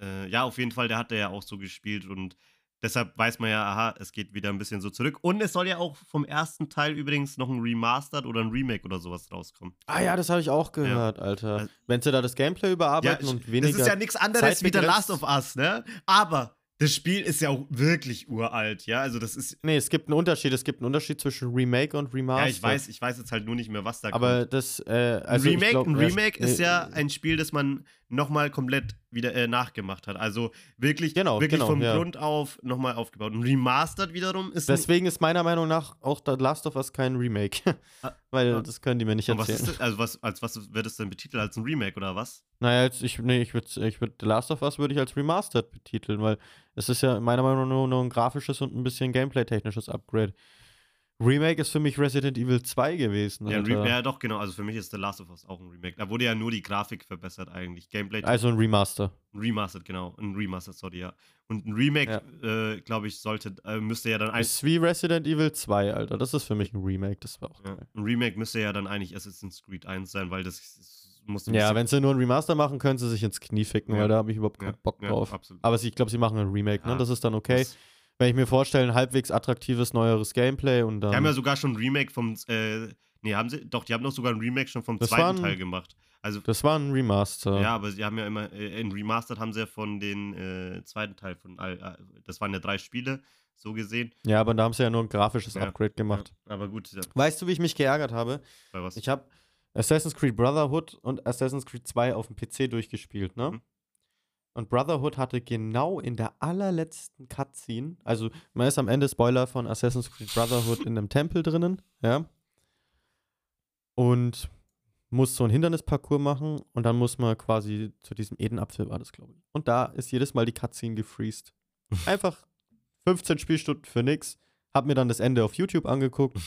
Äh, ja, auf jeden Fall, der hat er ja auch so gespielt und deshalb weiß man ja, aha, es geht wieder ein bisschen so zurück. Und es soll ja auch vom ersten Teil übrigens noch ein Remastered oder ein Remake oder sowas rauskommen. Ah ja, das habe ich auch gehört, Alter. Also- Wenn sie da das Gameplay überarbeiten und weniger. das ist ja nichts anderes wie The. Last of Us, ne? Aber das Spiel ist ja auch wirklich uralt, ja? Also das ist, Nee, es gibt einen Unterschied. Es gibt einen Unterschied zwischen Remake und Remaster. ja, ich weiß, ich weiß jetzt halt nur nicht mehr, was da Aber kommt. das, äh, also Remake, glaub, ein ja, Remake ist nee, ja ein Spiel, das man nochmal komplett wieder äh, nachgemacht hat. Also wirklich, Genau, wirklich genau, vom ja. Grund auf nochmal aufgebaut. Ein Remastered wiederum ist Deswegen ist meiner Meinung nach auch The Last of Us kein Remake. Weil ah. das können die mir nicht Und was erzählen. das, also was, als was wird es denn betitelt? Als ein Remake oder was? Naja, jetzt, ich, nee, ich würde ich würd, The Last of Us würde ich als Remastered betiteln, weil es ist ja meiner Meinung nach nur, nur ein grafisches und ein bisschen Gameplay-technisches Upgrade. Remake ist für mich Resident Evil 2 gewesen. Ja, ja, doch, genau. Also für mich ist The Last of Us auch ein Remake. Da wurde ja nur die Grafik verbessert eigentlich. Gameplay Also ein Remaster. ein Remastered, genau. Ein Remastered, sorry, ja. Und ein Remake, äh, glaube ich, sollte, äh, müsste ja dann ein, Ist wie Resident Evil 2, Alter. Das ist für mich ein Remake. Das war auch ja, ein Remake müsste ja dann eigentlich Assassin's Creed 1 sein, weil das ist- Ja, wenn sie nur ein Remaster machen, können sie sich ins Knie ficken, Ja. weil da habe ich überhaupt ja, keinen Bock ja, drauf. absolut. Aber sie- ich glaube, sie machen ein Remake, ne? Ja, Das ist dann okay. Das- Wenn ich mir vorstelle, ein halbwegs attraktives, neueres Gameplay und dann. Die haben ja sogar schon ein Remake vom, äh, nee, haben sie, doch, die haben doch sogar ein Remake schon vom Das zweiten ein- Teil gemacht. Also, das war ein Remaster. ja, aber sie haben ja immer, äh, in Remastered haben sie ja von den äh, zweiten Teil von, äh, das waren ja drei Spiele, so gesehen. Ja, aber da haben sie ja nur ein grafisches Ja, Upgrade gemacht. Ja, aber gut, ja, Weißt du, wie ich mich geärgert habe? bei was? Ich habe Assassin's Creed Brotherhood und Assassin's Creed 2 auf dem PC durchgespielt, ne? Mhm. Und Brotherhood hatte genau in der allerletzten Cutscene, also man ist am Ende Spoiler von Assassin's Creed Brotherhood in einem Tempel drinnen, ja. Und muss so ein Hindernisparcours machen und dann muss man quasi zu diesem Edenapfel war das, glaube ich. Und da ist jedes Mal die Cutscene gefreezed. Einfach 15 Spielstunden für nix. Hab mir dann das Ende auf YouTube angeguckt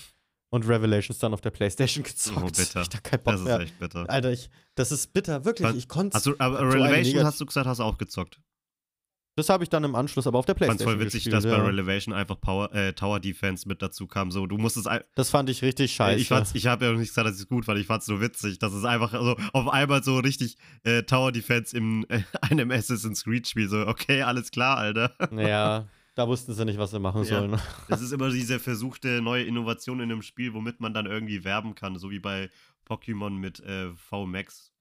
und Revelations dann auf der Playstation gezockt. Oh, bitter. Ich da keinen Bock Das ist mehr. echt bitter. Alter, ich, das ist bitter, wirklich. Was- Ich konnte Hast du, aber Negat- hast du gesagt, hast du auch gezockt. Das habe ich dann im Anschluss aber auf der Ich fand's Playstation voll witzig, gespielt, dass ja. bei Relevation einfach Power, äh, Tower Defense mit dazu kam. So, du musstest Das fand ich richtig Äh, scheiße. Ich, ich habe ja noch nicht gesagt, dass ich es gut fand. Ich fand es so witzig, dass es einfach so auf einmal so richtig äh, Tower Defense in äh, einem Assassin's Creed Spiel so, okay, alles klar, Alter. ja, da wussten sie nicht, was sie machen Ja. sollen. Das ist immer diese versuchte neue Innovation in einem Spiel, womit man dann irgendwie werben kann, so wie bei Pokémon mit äh, VMAX.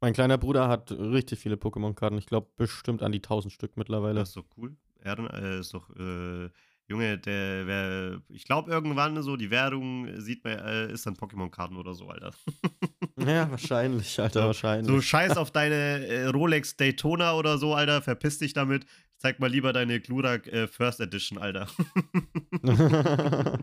Mein kleiner Bruder hat richtig viele Pokémon-Karten. Ich glaube, bestimmt an die 1000 Stück mittlerweile. Das ist doch cool. Ehren, äh, ist doch, äh, Junge, der, wer, ich glaube irgendwann so, die Währung sieht man, äh, ist dann Pokémon-Karten oder so, Alter. Ja, wahrscheinlich, Alter, So- wahrscheinlich. So scheiß auf deine äh, Rolex Daytona oder so, Alter. Verpiss dich damit. Zeig mal lieber deine Glurak äh, First Edition, Alter.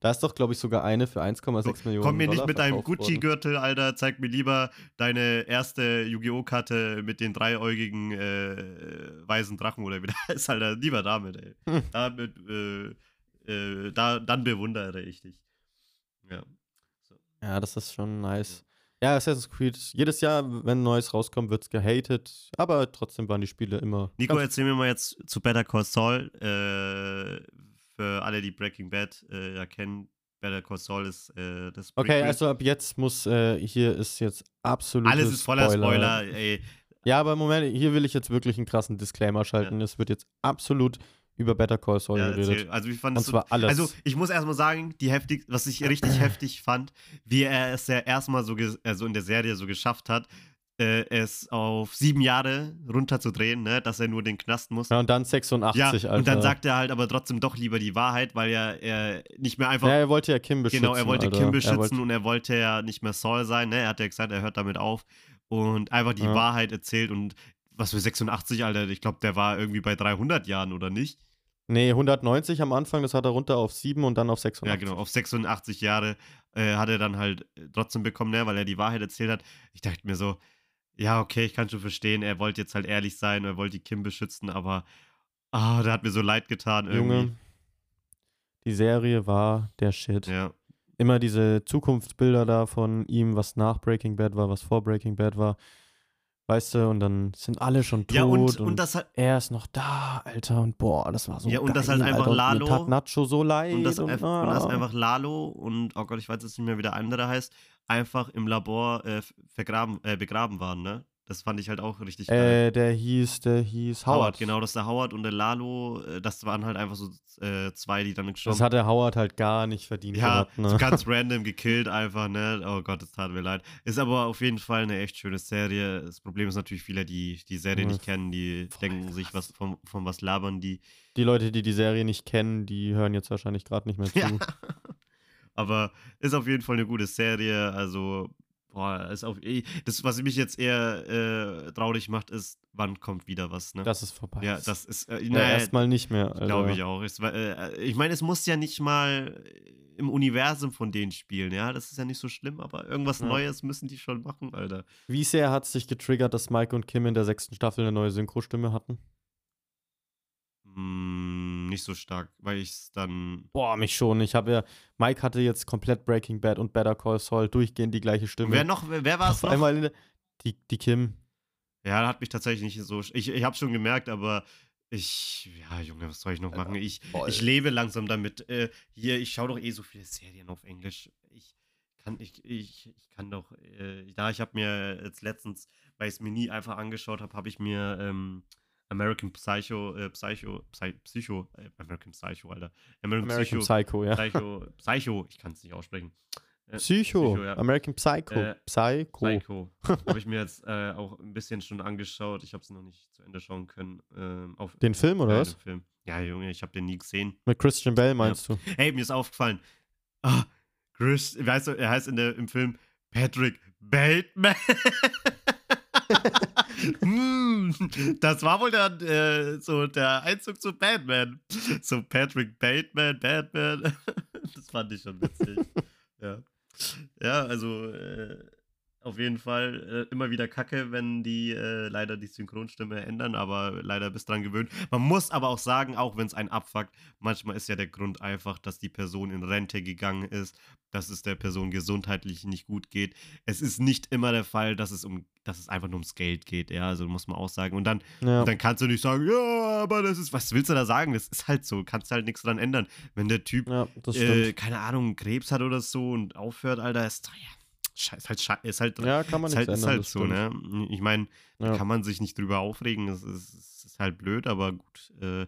da ist doch, glaube ich, sogar eine für 1,6 Millionen. Komm mir nicht Dollar mit deinem. Gucci-Gürtel, Alter. Zeig mir lieber deine erste Yu-Gi-Oh! Karte mit den dreiäugigen äh, weißen Drachen oder wie das heißt, Alter. Lieber damit, ey. Damit, äh, äh, da, dann bewundere ich dich. Ja. Ja, das ist schon nice. Ja, Assassin's Creed, jedes Jahr, wenn Neues rauskommt, wird es gehatet, aber trotzdem waren die Spiele immer. Nico, erzähl mir mal jetzt zu Better Call Saul. Äh, für alle, die Breaking Bad äh, ja kennen, Better Call Saul ist äh, das Okay, Prequel. also ab jetzt muss, äh, hier ist jetzt absolut. Alles ist voller Spoiler, ey. Ja, aber Moment, hier will ich jetzt wirklich einen krassen Disclaimer schalten. Es wird jetzt absolut über Better Call Saul Ja, geredet. Also, wie Und fandest du zwar alles. Also, ich muss erstmal sagen, die heftig, was ich richtig heftig fand, wie er es ja erstmal so, also in der Serie so geschafft hat, äh, es auf sieben Jahre runterzudrehen, ne, dass er nur den Knast muss. Ja, und dann 86, Ja, Alter. und dann sagt er halt aber trotzdem doch lieber die Wahrheit, weil er, er nicht mehr einfach Ja, er wollte ja Kim beschützen. Genau, er wollte Alter. Kim Er beschützen wollte- und er wollte ja nicht mehr Saul sein, ne? Er hat ja gesagt, er hört damit auf und einfach die Ja. Wahrheit erzählt und was für 86, Alter, ich glaube, der war irgendwie bei 300 Jahren, oder nicht? Nee, 190 am Anfang, das hat er runter auf 7 und dann auf 86. Ja, genau, auf 86 Jahre äh, hat er dann halt äh, trotzdem bekommen, ne? Weil er die Wahrheit erzählt hat. Ich dachte mir so, ja, okay, ich kann schon verstehen, er wollte jetzt halt ehrlich sein, er wollte die Kim beschützen, aber ah, der hat mir so leid getan irgendwie. Junge, die Serie war der Shit. Ja, Immer diese Zukunftsbilder da von ihm, was nach Breaking Bad war, was vor Breaking Bad war. Weißt du, und dann sind alle schon tot ja und, und, und das hat er ist noch da, Alter. Und boah, das war so Ja, und geil, das halt einfach Alter. Und Lalo- Mir tat Nacho so leid. Und das, und, einf- und das ah. einfach Lalo und, oh Gott, ich weiß jetzt nicht mehr, wie der andere heißt, einfach im Labor äh, vergraben, äh, begraben waren, ne? Das fand ich halt auch richtig geil. Äh, der hieß, der hieß Howard. genau, dass der Howard und der Lalo, äh, das waren halt einfach so äh, zwei, die dann gestorben Das hat der Howard halt gar nicht verdient Ja, gehabt, ne? so ganz random gekillt einfach, ne? Oh Gott, das tat mir leid. Ist aber auf jeden Fall eine echt schöne Serie. Das Problem ist natürlich, viele, die die Serie Ja, nicht kennen, die voll denken sich, krass. was von, von was labern die. Die Leute, die die Serie nicht kennen, die hören jetzt wahrscheinlich gerade nicht mehr zu. Ja. Aber ist auf jeden Fall eine gute Serie. Also, boah, ist auf. Das, was mich jetzt eher äh, traurig macht, ist, wann kommt wieder was, ne? Das ist vorbei. ja, das ist. Äh, ja, naja, erstmal nicht mehr. Glaube ich auch. Es äh, ich meine, es muss ja nicht mal im Universum von denen spielen, ja. Das ist ja nicht so schlimm, aber irgendwas Ja. Neues müssen die schon machen, Alter. Wie sehr hat es sich getriggert, dass Mike und Kim in der sechsten Staffel eine neue Synchrostimme hatten? Hm, nicht so stark, weil ich es dann. Boah, mich schon. Ich habe ja, Mike hatte jetzt komplett Breaking Bad und Better Call Saul durchgehend die gleiche Stimme. Wer noch? Wer war es noch? einmal in der, die, die Kim. Ja, hat mich tatsächlich nicht so. Ich, ich habe schon gemerkt, aber ich. Ja, Junge, was soll ich noch machen? Ich, voll. ich lebe langsam damit. Äh, hier, ich schaue doch eh so viele Serien auf Englisch. Ich kann, ich, ich, ich kann doch. Äh, da, ich habe mir jetzt letztens, weil ich es mir nie einfach angeschaut habe, habe ich mir ähm, American Psycho, äh, Psycho, Psy, Psycho, äh, American Psycho, Alter. American, American Psycho, Psycho, ja. Psycho, Psycho, ich kann es nicht aussprechen. Äh, Psycho. Psycho, ja. American Psycho. Äh, Psycho. Psycho. habe ich mir jetzt äh, auch ein bisschen schon angeschaut. Ich habe es noch nicht zu Ende schauen können. Ähm, auf Den Film oder ja, was? Film. Ja, Junge, ich habe den nie gesehen. Mit Christian Bell meinst du? Hey, mir ist aufgefallen. Ah, Chris, weißt du, er heißt in der, im Film Patrick Bateman. Hm, das war wohl der, äh, so der Einzug zu Batman. So Patrick Bateman, Batman. das fand ich schon witzig. ja. Ja, also äh, auf jeden Fall äh, immer wieder kacke, wenn die äh, leider die Synchronstimme ändern, aber leider bist dran gewöhnt. Man muss aber auch sagen, auch wenn es einen abfuckt, manchmal ist ja der Grund einfach, dass die Person in Rente gegangen ist, dass es der Person gesundheitlich nicht gut geht. Es ist nicht immer der Fall, dass es um, dass es einfach nur ums Geld geht, ja, also muss man auch sagen. Und dann, Ja. und dann kannst du nicht sagen, ja, aber das ist, was willst du da sagen? Das ist halt so, kannst halt nichts dran ändern. Wenn der Typ ja, äh, keine Ahnung, Krebs hat oder so und aufhört, Alter, ist, ja, ist halt, ist halt, ja, kann man ist nicht halt, ist ändern. halt das so, stimmt. ne? Ich meine, da Ja. kann man sich nicht drüber aufregen, das ist, ist halt blöd, aber gut, äh,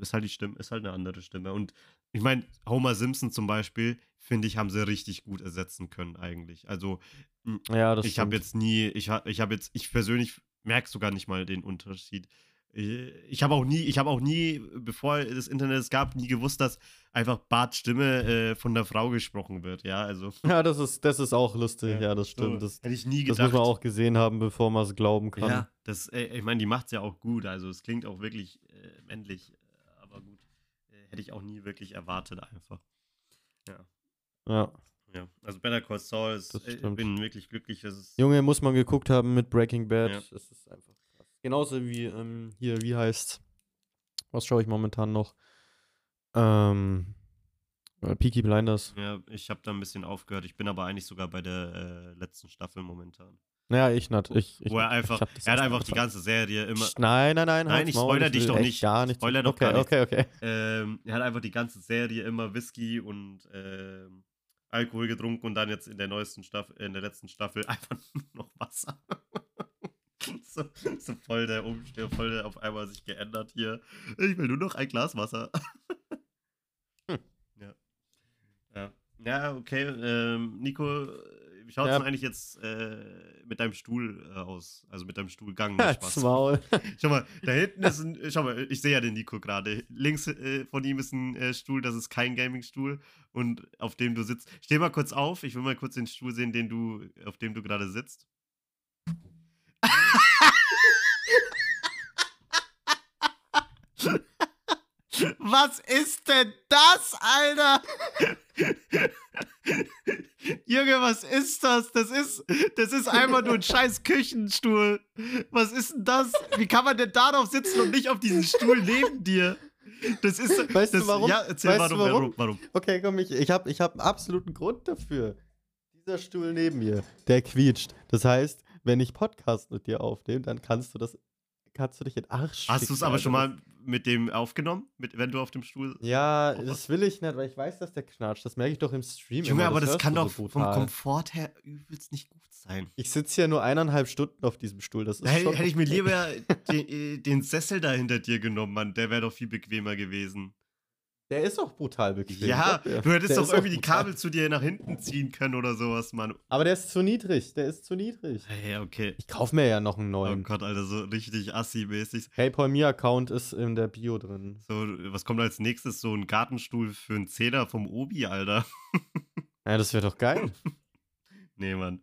ist halt die Stimme, ist halt eine andere Stimme. Und ich meine, Homer Simpson zum Beispiel, finde ich, haben sie richtig gut ersetzen können, eigentlich. Also, Ja, ich habe jetzt nie, ich habe ich hab jetzt, ich persönlich merke sogar nicht mal den Unterschied. Äh, Ich habe auch nie, ich habe auch nie, bevor es Internet es gab, nie gewusst, dass einfach Barts Stimme äh, von der Frau gesprochen wird. Ja, also. Ja, das ist, das ist auch lustig. Ja, Ja, das so, stimmt. Das, hätte ich nie das gedacht. muss man auch gesehen haben, bevor man es glauben kann. Ja, das, äh, ich meine, die macht es ja auch gut. Also es klingt auch wirklich äh, männlich, äh, aber gut. Äh, hätte ich auch nie wirklich erwartet einfach. ja. Ja. Also Better Call Saul ist, Das stimmt. bin wirklich glücklich, dass es. Junge, muss man geguckt haben mit Breaking Bad. Ja. Das ist einfach. Genauso wie ähm, hier, wie heißt, was schaue ich momentan noch? Ähm, äh, Peaky Blinders. Ja, ich habe da ein bisschen aufgehört. Ich bin aber eigentlich sogar bei der äh, letzten Staffel momentan. Naja, ich nicht. Ich, ich, Wo er einfach, er hat einfach die ganze Serie immer. Nein, nein, nein. Nein, ich spoiler dich doch nicht. Gar nicht. Spoiler doch okay, gar nichts. okay, okay. Ähm, er hat einfach die ganze Serie immer Whisky und ähm, Alkohol getrunken und dann jetzt in der neuesten Staffel, in der letzten Staffel einfach nur noch Wasser. so, so voll der Umsteh, voll der auf einmal sich geändert hier. Ich will nur noch ein Glas Wasser. Hm. Ja. Ja. Ja, okay. Ähm, Nico, wie schaut es Ja. denn eigentlich jetzt äh, mit deinem Stuhl äh, aus? Also mit deinem Stuhlgang. Spaß. Maul. Schau mal, da hinten ist ein. Schau mal, ich sehe ja den Nico gerade. Links äh, von ihm ist ein äh, Stuhl, das ist kein Gaming-Stuhl und auf dem du sitzt. Steh mal kurz auf, ich will mal kurz den Stuhl sehen, den du, auf dem du gerade sitzt. Was ist denn das, Alter? Junge, was ist das? Das ist, das ist einfach nur ein scheiß Küchenstuhl. Was ist denn das? Wie kann man denn darauf sitzen und nicht auf diesen Stuhl neben dir? Das ist. Weißt du das, warum? Ja, erzähl Weißt warum, du warum? warum, warum. Okay, komm, ich, ich habe ich hab einen absoluten Grund dafür. Dieser Stuhl neben mir, der quietscht. Das heißt, wenn ich Podcast mit dir aufnehme, dann kannst du das, kannst du dich in Arsch Hast du es aber Alter. schon mal mit dem aufgenommen, mit, wenn du auf dem Stuhl. Ja, Oh, das will ich nicht, weil ich weiß, dass der knatscht. Das merke ich doch im Stream. Junge, immer. aber das hörst kann doch so vom. Komfort her übelst nicht gut sein. Ich sitze ja nur eineinhalb Stunden auf diesem Stuhl. Das ist Da hätte, ich mir lieber den, äh, den Sessel da hinter dir genommen, Mann. Der wäre doch viel bequemer gewesen. Der ist auch brutal bequem. Ja, du hättest Der doch irgendwie die. Kabel zu dir nach hinten ziehen können oder sowas, Mann. Aber der ist zu niedrig. Der ist zu niedrig. Ja, okay. Ich kaufe mir ja noch einen Oh neuen. Gott, Alter, so richtig assi-mäßig. PayPal Me Account ist in der Bio drin. So, was kommt als nächstes? So ein Gartenstuhl für einen Zehner vom Obi, Alter. Ja, das wäre doch geil. Nee, Mann.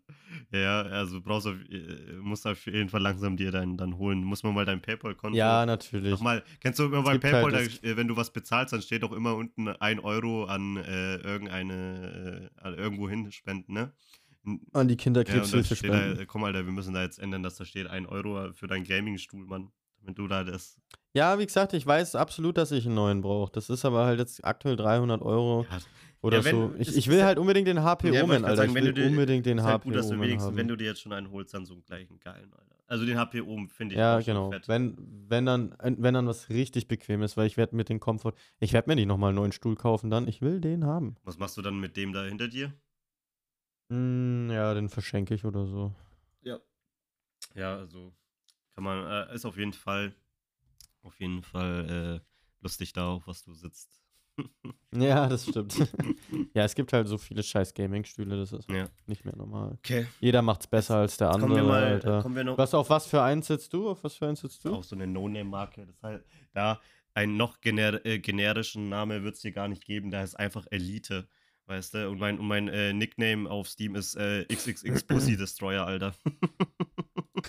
Ja, also brauchst du, auf- äh, musst auf jeden Fall langsam dir dann, dann holen. Muss man mal dein PayPal-Konto. ja, natürlich. Nochmal, kennst du immer Es bei PayPal, halt da, äh, wenn du was bezahlst, dann steht doch immer unten ein Euro an äh, irgendeine, äh, irgendwo hin spenden, ne? An die Ja, Kinderkrebshilfe da, spenden. äh, komm Alter, wir müssen da jetzt ändern, dass da steht ein Euro für deinen Gaming-Stuhl, Mann. Wenn du da das. Ja, wie gesagt, ich weiß absolut, dass ich einen neuen brauche. Das ist aber halt jetzt aktuell 300 Euro Ja, oder Ja, wenn- so. Ich, ich will halt unbedingt den HP Ja, ich Omen, grad Alter. sagen, ich wenn will du dir- unbedingt den ist halt HP gut, dass du Omen wenigstens, haben. wenn du dir jetzt schon einen holst, dann so einen gleichen geilen, Alter. Also den HP oben finde ich ja, auch schon genau. fett. Wenn, wenn, dann, wenn dann was richtig bequem ist, weil ich werde mit dem Komfort. Ich werde mir nicht nochmal einen neuen Stuhl kaufen dann. Ich will den haben. Was machst du dann mit dem da hinter dir? Mm, ja, den verschenke ich oder so. Ja. Ja, also kann man, äh, ist auf jeden Fall, auf jeden Fall äh, lustig da auch, was du sitzt. Ja, das stimmt. ja, es gibt halt so viele scheiß Gaming-Stühle, das ist Ja. nicht mehr normal. Okay. Jeder macht's besser als der andere, Kommen wir mal, Alter. kommen wir noch Was, auf was für eins sitzt du? Auf was für eins sitzt du? auch so eine No-Name-Marke. Das heißt, da einen noch gener äh, generischen Name wird es dir gar nicht geben, da ist einfach Elite. Weißt du? Und mein, und mein äh, Nickname auf Steam ist äh, XXX Pussy Destroyer, Alter.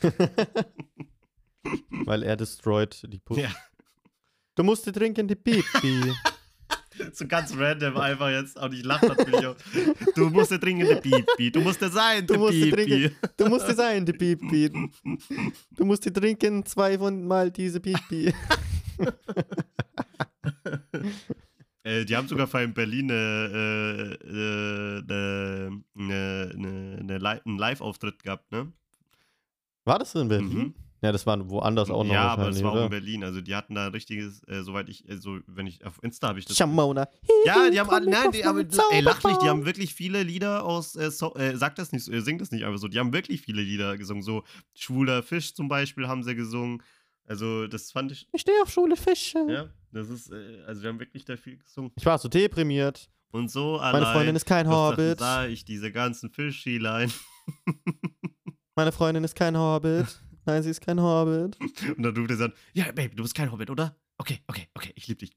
Weil er destroyed die Pussy. Ja. Du musst die trinken, die Pipi. so ganz random einfach jetzt. Und ich lache natürlich auch. Du musst die Pipi. Du musst dir sein, Du die musst Pipi. trinken. Du musst die sein, die Pipi. Du musst die trinken, zwei von mal diese Pipi. Äh, die haben sogar vor in Berlin eine, äh, äh, eine, eine, eine, einen Live-Auftritt gehabt, ne? War das in Berlin? Mhm. Ja, das war woanders auch noch ja, aber es war auch in Berlin. Also die hatten da ein richtiges, äh, soweit ich, äh, so, wenn ich auf Insta habe ich das. Shamona. Ja, die haben alle, nein, die, aber, ey, lach nicht, die haben wirklich viele Lieder aus, äh, so, äh, sag das nicht, äh, sing das nicht einfach so, die haben wirklich viele Lieder gesungen, so Schwuler Fisch zum Beispiel haben sie gesungen, also das fand ich, Ich stehe auf Schule Fische. ja, das ist, äh, also die haben wirklich da viel gesungen. Ich war so deprimiert. Und so Meine allein, Freundin ist kein Hobbit. sah ich diese ganzen Fischilein Meine Freundin ist kein Hobbit. Nein, sie ist kein Hobbit. und dann ruft er dann, ja, Baby, du bist kein Hobbit, oder? Okay, okay, okay, ich lieb dich.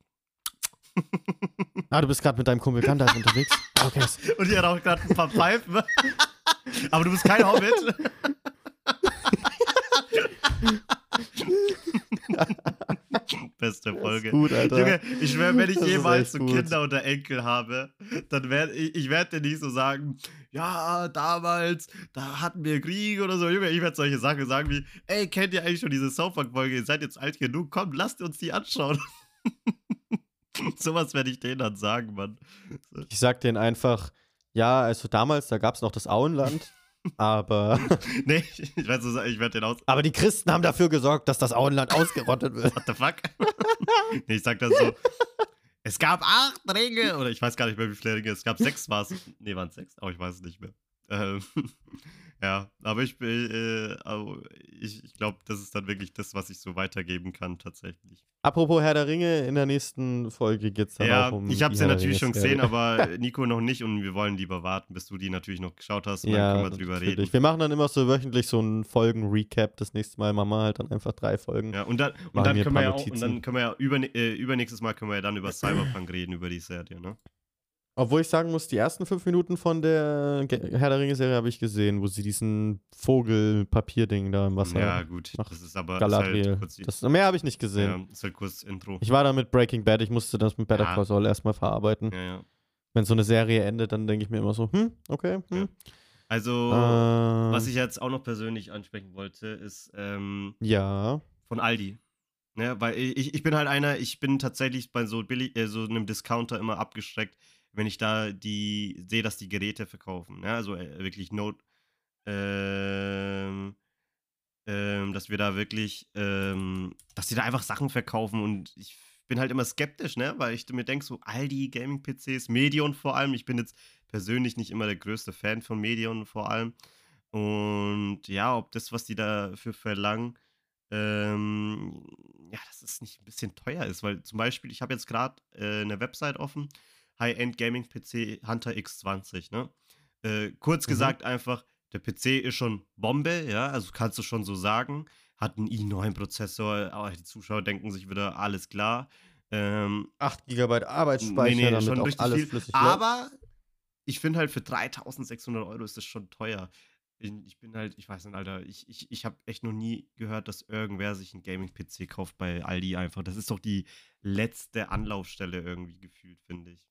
Ah, du bist gerade mit deinem Kumpel Gandalf unterwegs. Okay. Und die hat auch gerade ein paar Pfeifen. Aber du bist kein Hobbit. Beste Folge. Gut, Alter. Junge, ich schwöre, wenn ich Das jemals so. Kinder oder Enkel habe, dann werde ich, ich werde dir nicht so sagen, ja, damals, da hatten wir Krieg oder so. Junge, ich werde solche Sachen sagen wie, ey, kennt ihr eigentlich schon diese South Park-Folge? Ihr seid jetzt alt genug, komm, lasst uns die anschauen. Sowas werde ich denen dann sagen, Mann. Ich sag denen einfach, ja, also damals, da gab es noch das Auenland, aber, Nee, ich sagen, ich werde den aus. aber die Christen haben dafür gesorgt, dass das Auenland ausgerottet wird. What the fuck? nee, ich sag dann so. Es gab acht Ringe, oder ich weiß gar nicht mehr, wie viele Ringe. Es gab sechs, war es. Nee, waren es sechs, aber ich weiß es nicht mehr. Ähm, ja, aber ich bin, äh, ich, ich glaube, das ist dann wirklich das, was ich so weitergeben kann, tatsächlich. Apropos Herr der Ringe, in der nächsten Folge geht es dann Ja, auch um ich habe sie der natürlich schon gesehen, aber Nico noch nicht und wir wollen lieber warten, bis du die natürlich noch geschaut hast und ja, dann können wir drüber natürlich. reden. Wir machen dann immer so wöchentlich so einen Folgen-Recap. Das nächste Mal machen wir halt dann einfach drei Folgen. Ja, und dann, und dann können wir ja auch, und dann können wir ja über, äh, übernächstes Mal können wir ja dann über Cyberpunk reden, über die Serie, ne? Obwohl ich sagen muss, die ersten fünf Minuten von der Herr der Ringe-Serie habe ich gesehen, wo sie diesen Vogel-Papierding da im Wasser Ja, gut. Nach Das ist aber ist Galadriel. halt kurz das, mehr habe ich nicht gesehen. ja, ist halt kurz Intro. Ich war da mit Breaking Bad, ich musste das mit Better Ja. Call Saul erstmal verarbeiten. Ja, ja. Wenn so eine Serie endet, dann denke ich mir immer so, hm, okay, hm. Also, Äh, was ich jetzt auch noch persönlich ansprechen wollte, ist ähm, Ja. von Aldi. Ne, weil ich, ich bin halt einer, ich bin tatsächlich bei so billig, äh, so einem Discounter immer abgeschreckt, wenn ich da die sehe, dass die Geräte verkaufen. Ne? Also äh, wirklich Note, ähm, ähm, dass wir da wirklich, ähm, dass die da einfach Sachen verkaufen und ich bin halt immer skeptisch, ne? Weil ich mir denke, so Aldi, Gaming-PCs, Medion vor allem. Ich bin jetzt persönlich nicht immer der größte Fan von Medion vor allem. Und ja, ob das, was die dafür verlangen, ähm, ja, dass es nicht ein bisschen teuer ist, weil zum Beispiel, ich habe jetzt gerade äh, eine Website offen, High-End Gaming PC Hunter X20, ne? Äh, kurz Mhm. gesagt einfach, der PC ist schon Bombe, ja, also kannst du schon so sagen. Hat einen i9-Prozessor, aber die Zuschauer denken sich wieder, alles klar. Ähm, 8 GB Arbeitsspeicher, Nee, nee, damit schon auch alles viel. flüssig. Aber ich finde halt für 3600 Euro ist das schon teuer. Ich ich bin halt, ich weiß nicht, Alter, ich, ich, ich habe echt noch nie gehört, dass irgendwer sich einen Gaming-PC kauft bei Aldi einfach. Das ist doch die letzte Anlaufstelle irgendwie gefühlt, finde ich.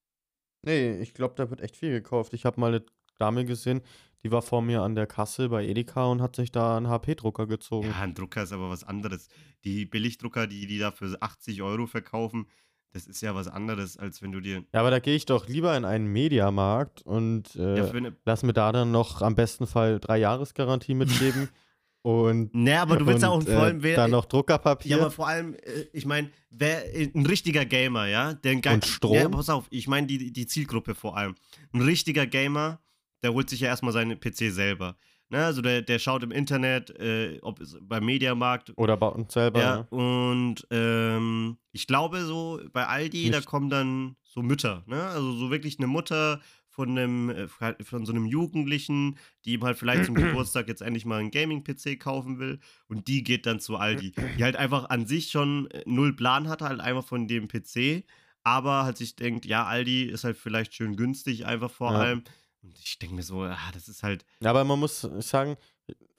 Nee, ich glaube, da wird echt viel gekauft. Ich habe mal eine Dame gesehen, die war vor mir an der Kasse bei Edeka und hat sich da einen HP-Drucker gezogen. Ja, ein Drucker ist aber was anderes. Die Billigdrucker, die die da für 80 Euro verkaufen, das ist ja was anderes, als wenn du dir. Ja, aber da gehe ich doch lieber in einen Mediamarkt und äh, Ja, eine, lass mir da dann noch am besten Fall drei Jahresgarantie mitgeben und, ne, aber du willst ja auch vor allem, äh, dann noch Druckerpapier. Ja, aber vor allem, äh, ich meine, wer ein richtiger Gamer, ja, der ein Und Strom? Ja, pass auf, ich meine die, die Zielgruppe vor allem. Ein richtiger Gamer, der holt sich ja erstmal seinen PC selber. Ne, also der, der schaut im Internet, äh, ob es beim Mediamarkt. Oder bei uns selber. Ja, ne? und ähm, ich glaube so, bei Aldi, da Nicht. kommen dann so Mütter, ne? Also so wirklich eine Mutter von einem, äh, von so einem Jugendlichen, die ihm halt vielleicht zum Geburtstag jetzt endlich mal einen Gaming-PC kaufen will und die geht dann zu Aldi. Die halt einfach an sich schon äh, null Plan hatte, halt einfach von dem PC, aber halt sich denkt, ja, Aldi ist halt vielleicht schön günstig, einfach vor Ja. allem. Und ich denke mir so, ah, das ist halt, Ja, aber man muss sagen,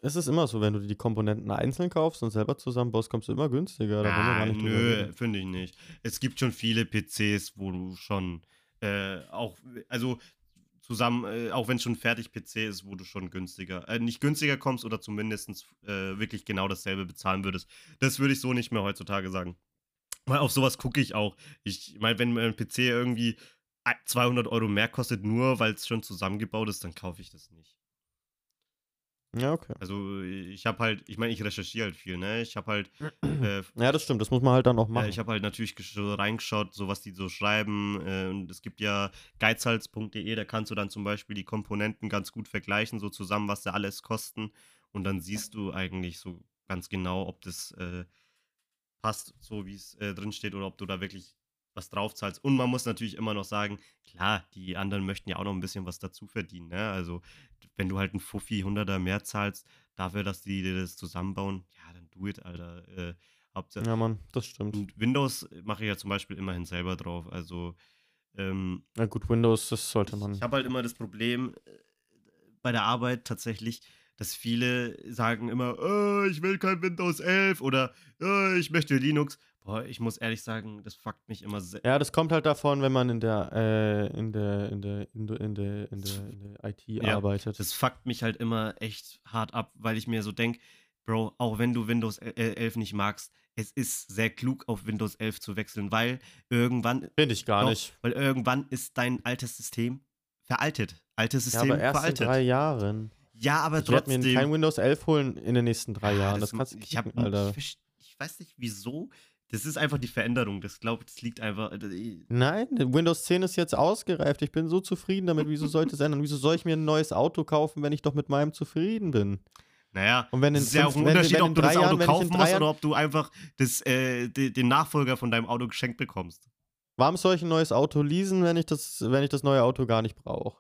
es ist immer so, wenn du die Komponenten einzeln kaufst und selber zusammenbaust, kommst du immer günstiger. Ah, nö, finde ich nicht. Es gibt schon viele PCs, wo du schon äh, auch, also zusammen, äh, auch wenn es schon fertig PC ist, wo du schon günstiger, äh, nicht günstiger kommst oder zumindest äh, wirklich genau dasselbe bezahlen würdest. Das würde ich so nicht mehr heutzutage sagen. Weil auf sowas gucke ich auch. Ich meine, wenn mein PC irgendwie 200 Euro mehr kostet, nur weil es schon zusammengebaut ist, dann kaufe ich das nicht. Ja, okay. Also ich habe halt, ich meine, ich recherchiere halt viel, ne? Ich habe halt äh, Ja, das stimmt, das muss man halt dann auch machen. ich habe halt natürlich reingeschaut, so was die so schreiben. Äh, und es gibt ja geizhals.de, da kannst du dann zum Beispiel die Komponenten ganz gut vergleichen, so zusammen, was da alles kosten. Und dann siehst du eigentlich so ganz genau, ob das äh, passt, so wie es äh, drin steht, oder ob du da wirklich was draufzahlst. Und man muss natürlich immer noch sagen, klar, die anderen möchten ja auch noch ein bisschen was dazu verdienen. Ne? Also, wenn du halt einen Fuffi 100er mehr zahlst, dafür, dass die dir das zusammenbauen, ja, dann do it, Alter. Äh, ja, Mann, das stimmt. und Windows mache ich ja zum Beispiel immerhin selber drauf. Also, ähm, Na gut, Windows, das sollte man. ich habe halt immer das Problem äh, bei der Arbeit tatsächlich, dass viele sagen immer, äh, ich will kein Windows 11 oder äh, ich möchte Linux. Boah, ich muss ehrlich sagen, das fuckt mich immer sehr. Ja, das kommt halt davon, wenn man in der, äh, in der, in der, in der, in der, in der, in der IT Ja, arbeitet. Das fuckt mich halt immer echt hart ab, weil ich mir so denke, Bro, auch wenn du Windows el- äh, 11 nicht magst, es ist sehr klug, auf Windows 11 zu wechseln, weil irgendwann Finde ich gar Doch, nicht. Weil irgendwann ist dein altes System veraltet. Altes Ja, System aber erst veraltet. in drei Jahren. ja, aber Ich werde mir trotzdem. kein Windows 11 holen in den nächsten drei Ah, Jahren. Das, kannst du ich, hab, ich, ich weiß nicht wieso. Das ist einfach die Veränderung. Das glaube das liegt einfach. äh, Nein, Windows 10 ist jetzt ausgereift. Ich bin so zufrieden damit. Wieso sollte es ändern? Wieso soll ich mir ein neues Auto kaufen, wenn ich doch mit meinem zufrieden bin? Naja, Und wenn in es ist ja auch ein wenn- Unterschied, wenn ob du das Auto Jahren- kaufen musst Jahren- oder ob du einfach das, äh, de- den Nachfolger von deinem Auto geschenkt bekommst. Warum soll ich ein neues Auto leasen, wenn ich das, wenn ich das neue Auto gar nicht brauche?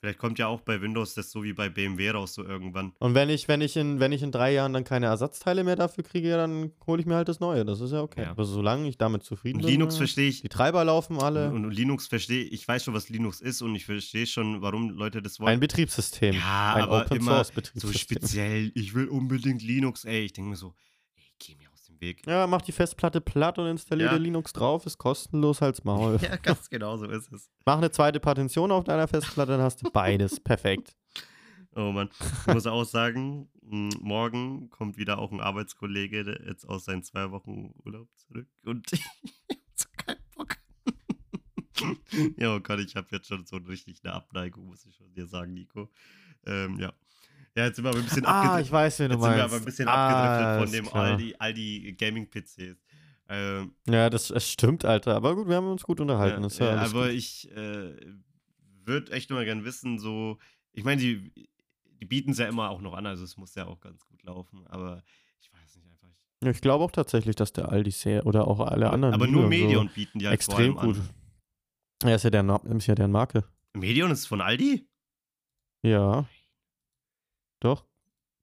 Vielleicht kommt ja auch bei Windows das so wie bei BMW raus, so irgendwann. Und wenn ich, wenn ich in, wenn ich in drei Jahren dann keine Ersatzteile mehr dafür kriege, dann hole ich mir halt das neue. Das ist ja okay. Ja. Aber solange ich damit zufrieden Und bin. Linux verstehe ich. Die Treiber laufen alle. Und, und Linux verstehe ich, weiß schon, was Linux ist und ich verstehe schon, warum Leute das ein wollen. Betriebssystem. Ja, ein aber Open immer Source So Betriebssystem. speziell, ich will unbedingt Linux, ey. Ich denke mir so, ey, geh mir aus dem Weg. Ja, mach die Festplatte platt und installiere Ja. Linux drauf, ist kostenlos als Maul. Ja, ganz genau so ist es. Mach eine zweite Partition auf deiner Festplatte, dann hast du beides. Perfekt. Oh Mann. Ich muss auch sagen, morgen kommt wieder auch ein Arbeitskollege der jetzt aus seinen zwei Wochen Urlaub zurück und ich hab so keinen Bock. ja, oh Gott, ich habe jetzt schon so richtig eine Abneigung, muss ich schon dir sagen, Nico. Ähm, ja. Ja, jetzt sind wir aber ein bisschen Ah, ich weiß, wen du Jetzt sind wir meinst. aber ein bisschen Ah, abgedriftet von ist dem. Aldi, Aldi Gaming-PCs. Ähm, Ja, das, das stimmt, Alter. Aber gut, wir haben uns gut unterhalten. ja ja, aber gut. ich äh, würde echt nur mal gern wissen, so, ich meine, die, die bieten es ja immer auch noch an, also es muss ja auch ganz gut laufen, aber ich weiß nicht einfach. Ich, ich glaube auch tatsächlich, dass der Aldi sehr oder auch alle anderen. aber nur Medion bieten die So halt extrem gut. an. Ja, ist ja, der, ist ja deren Marke. Medion ist von Aldi? Ja. Doch.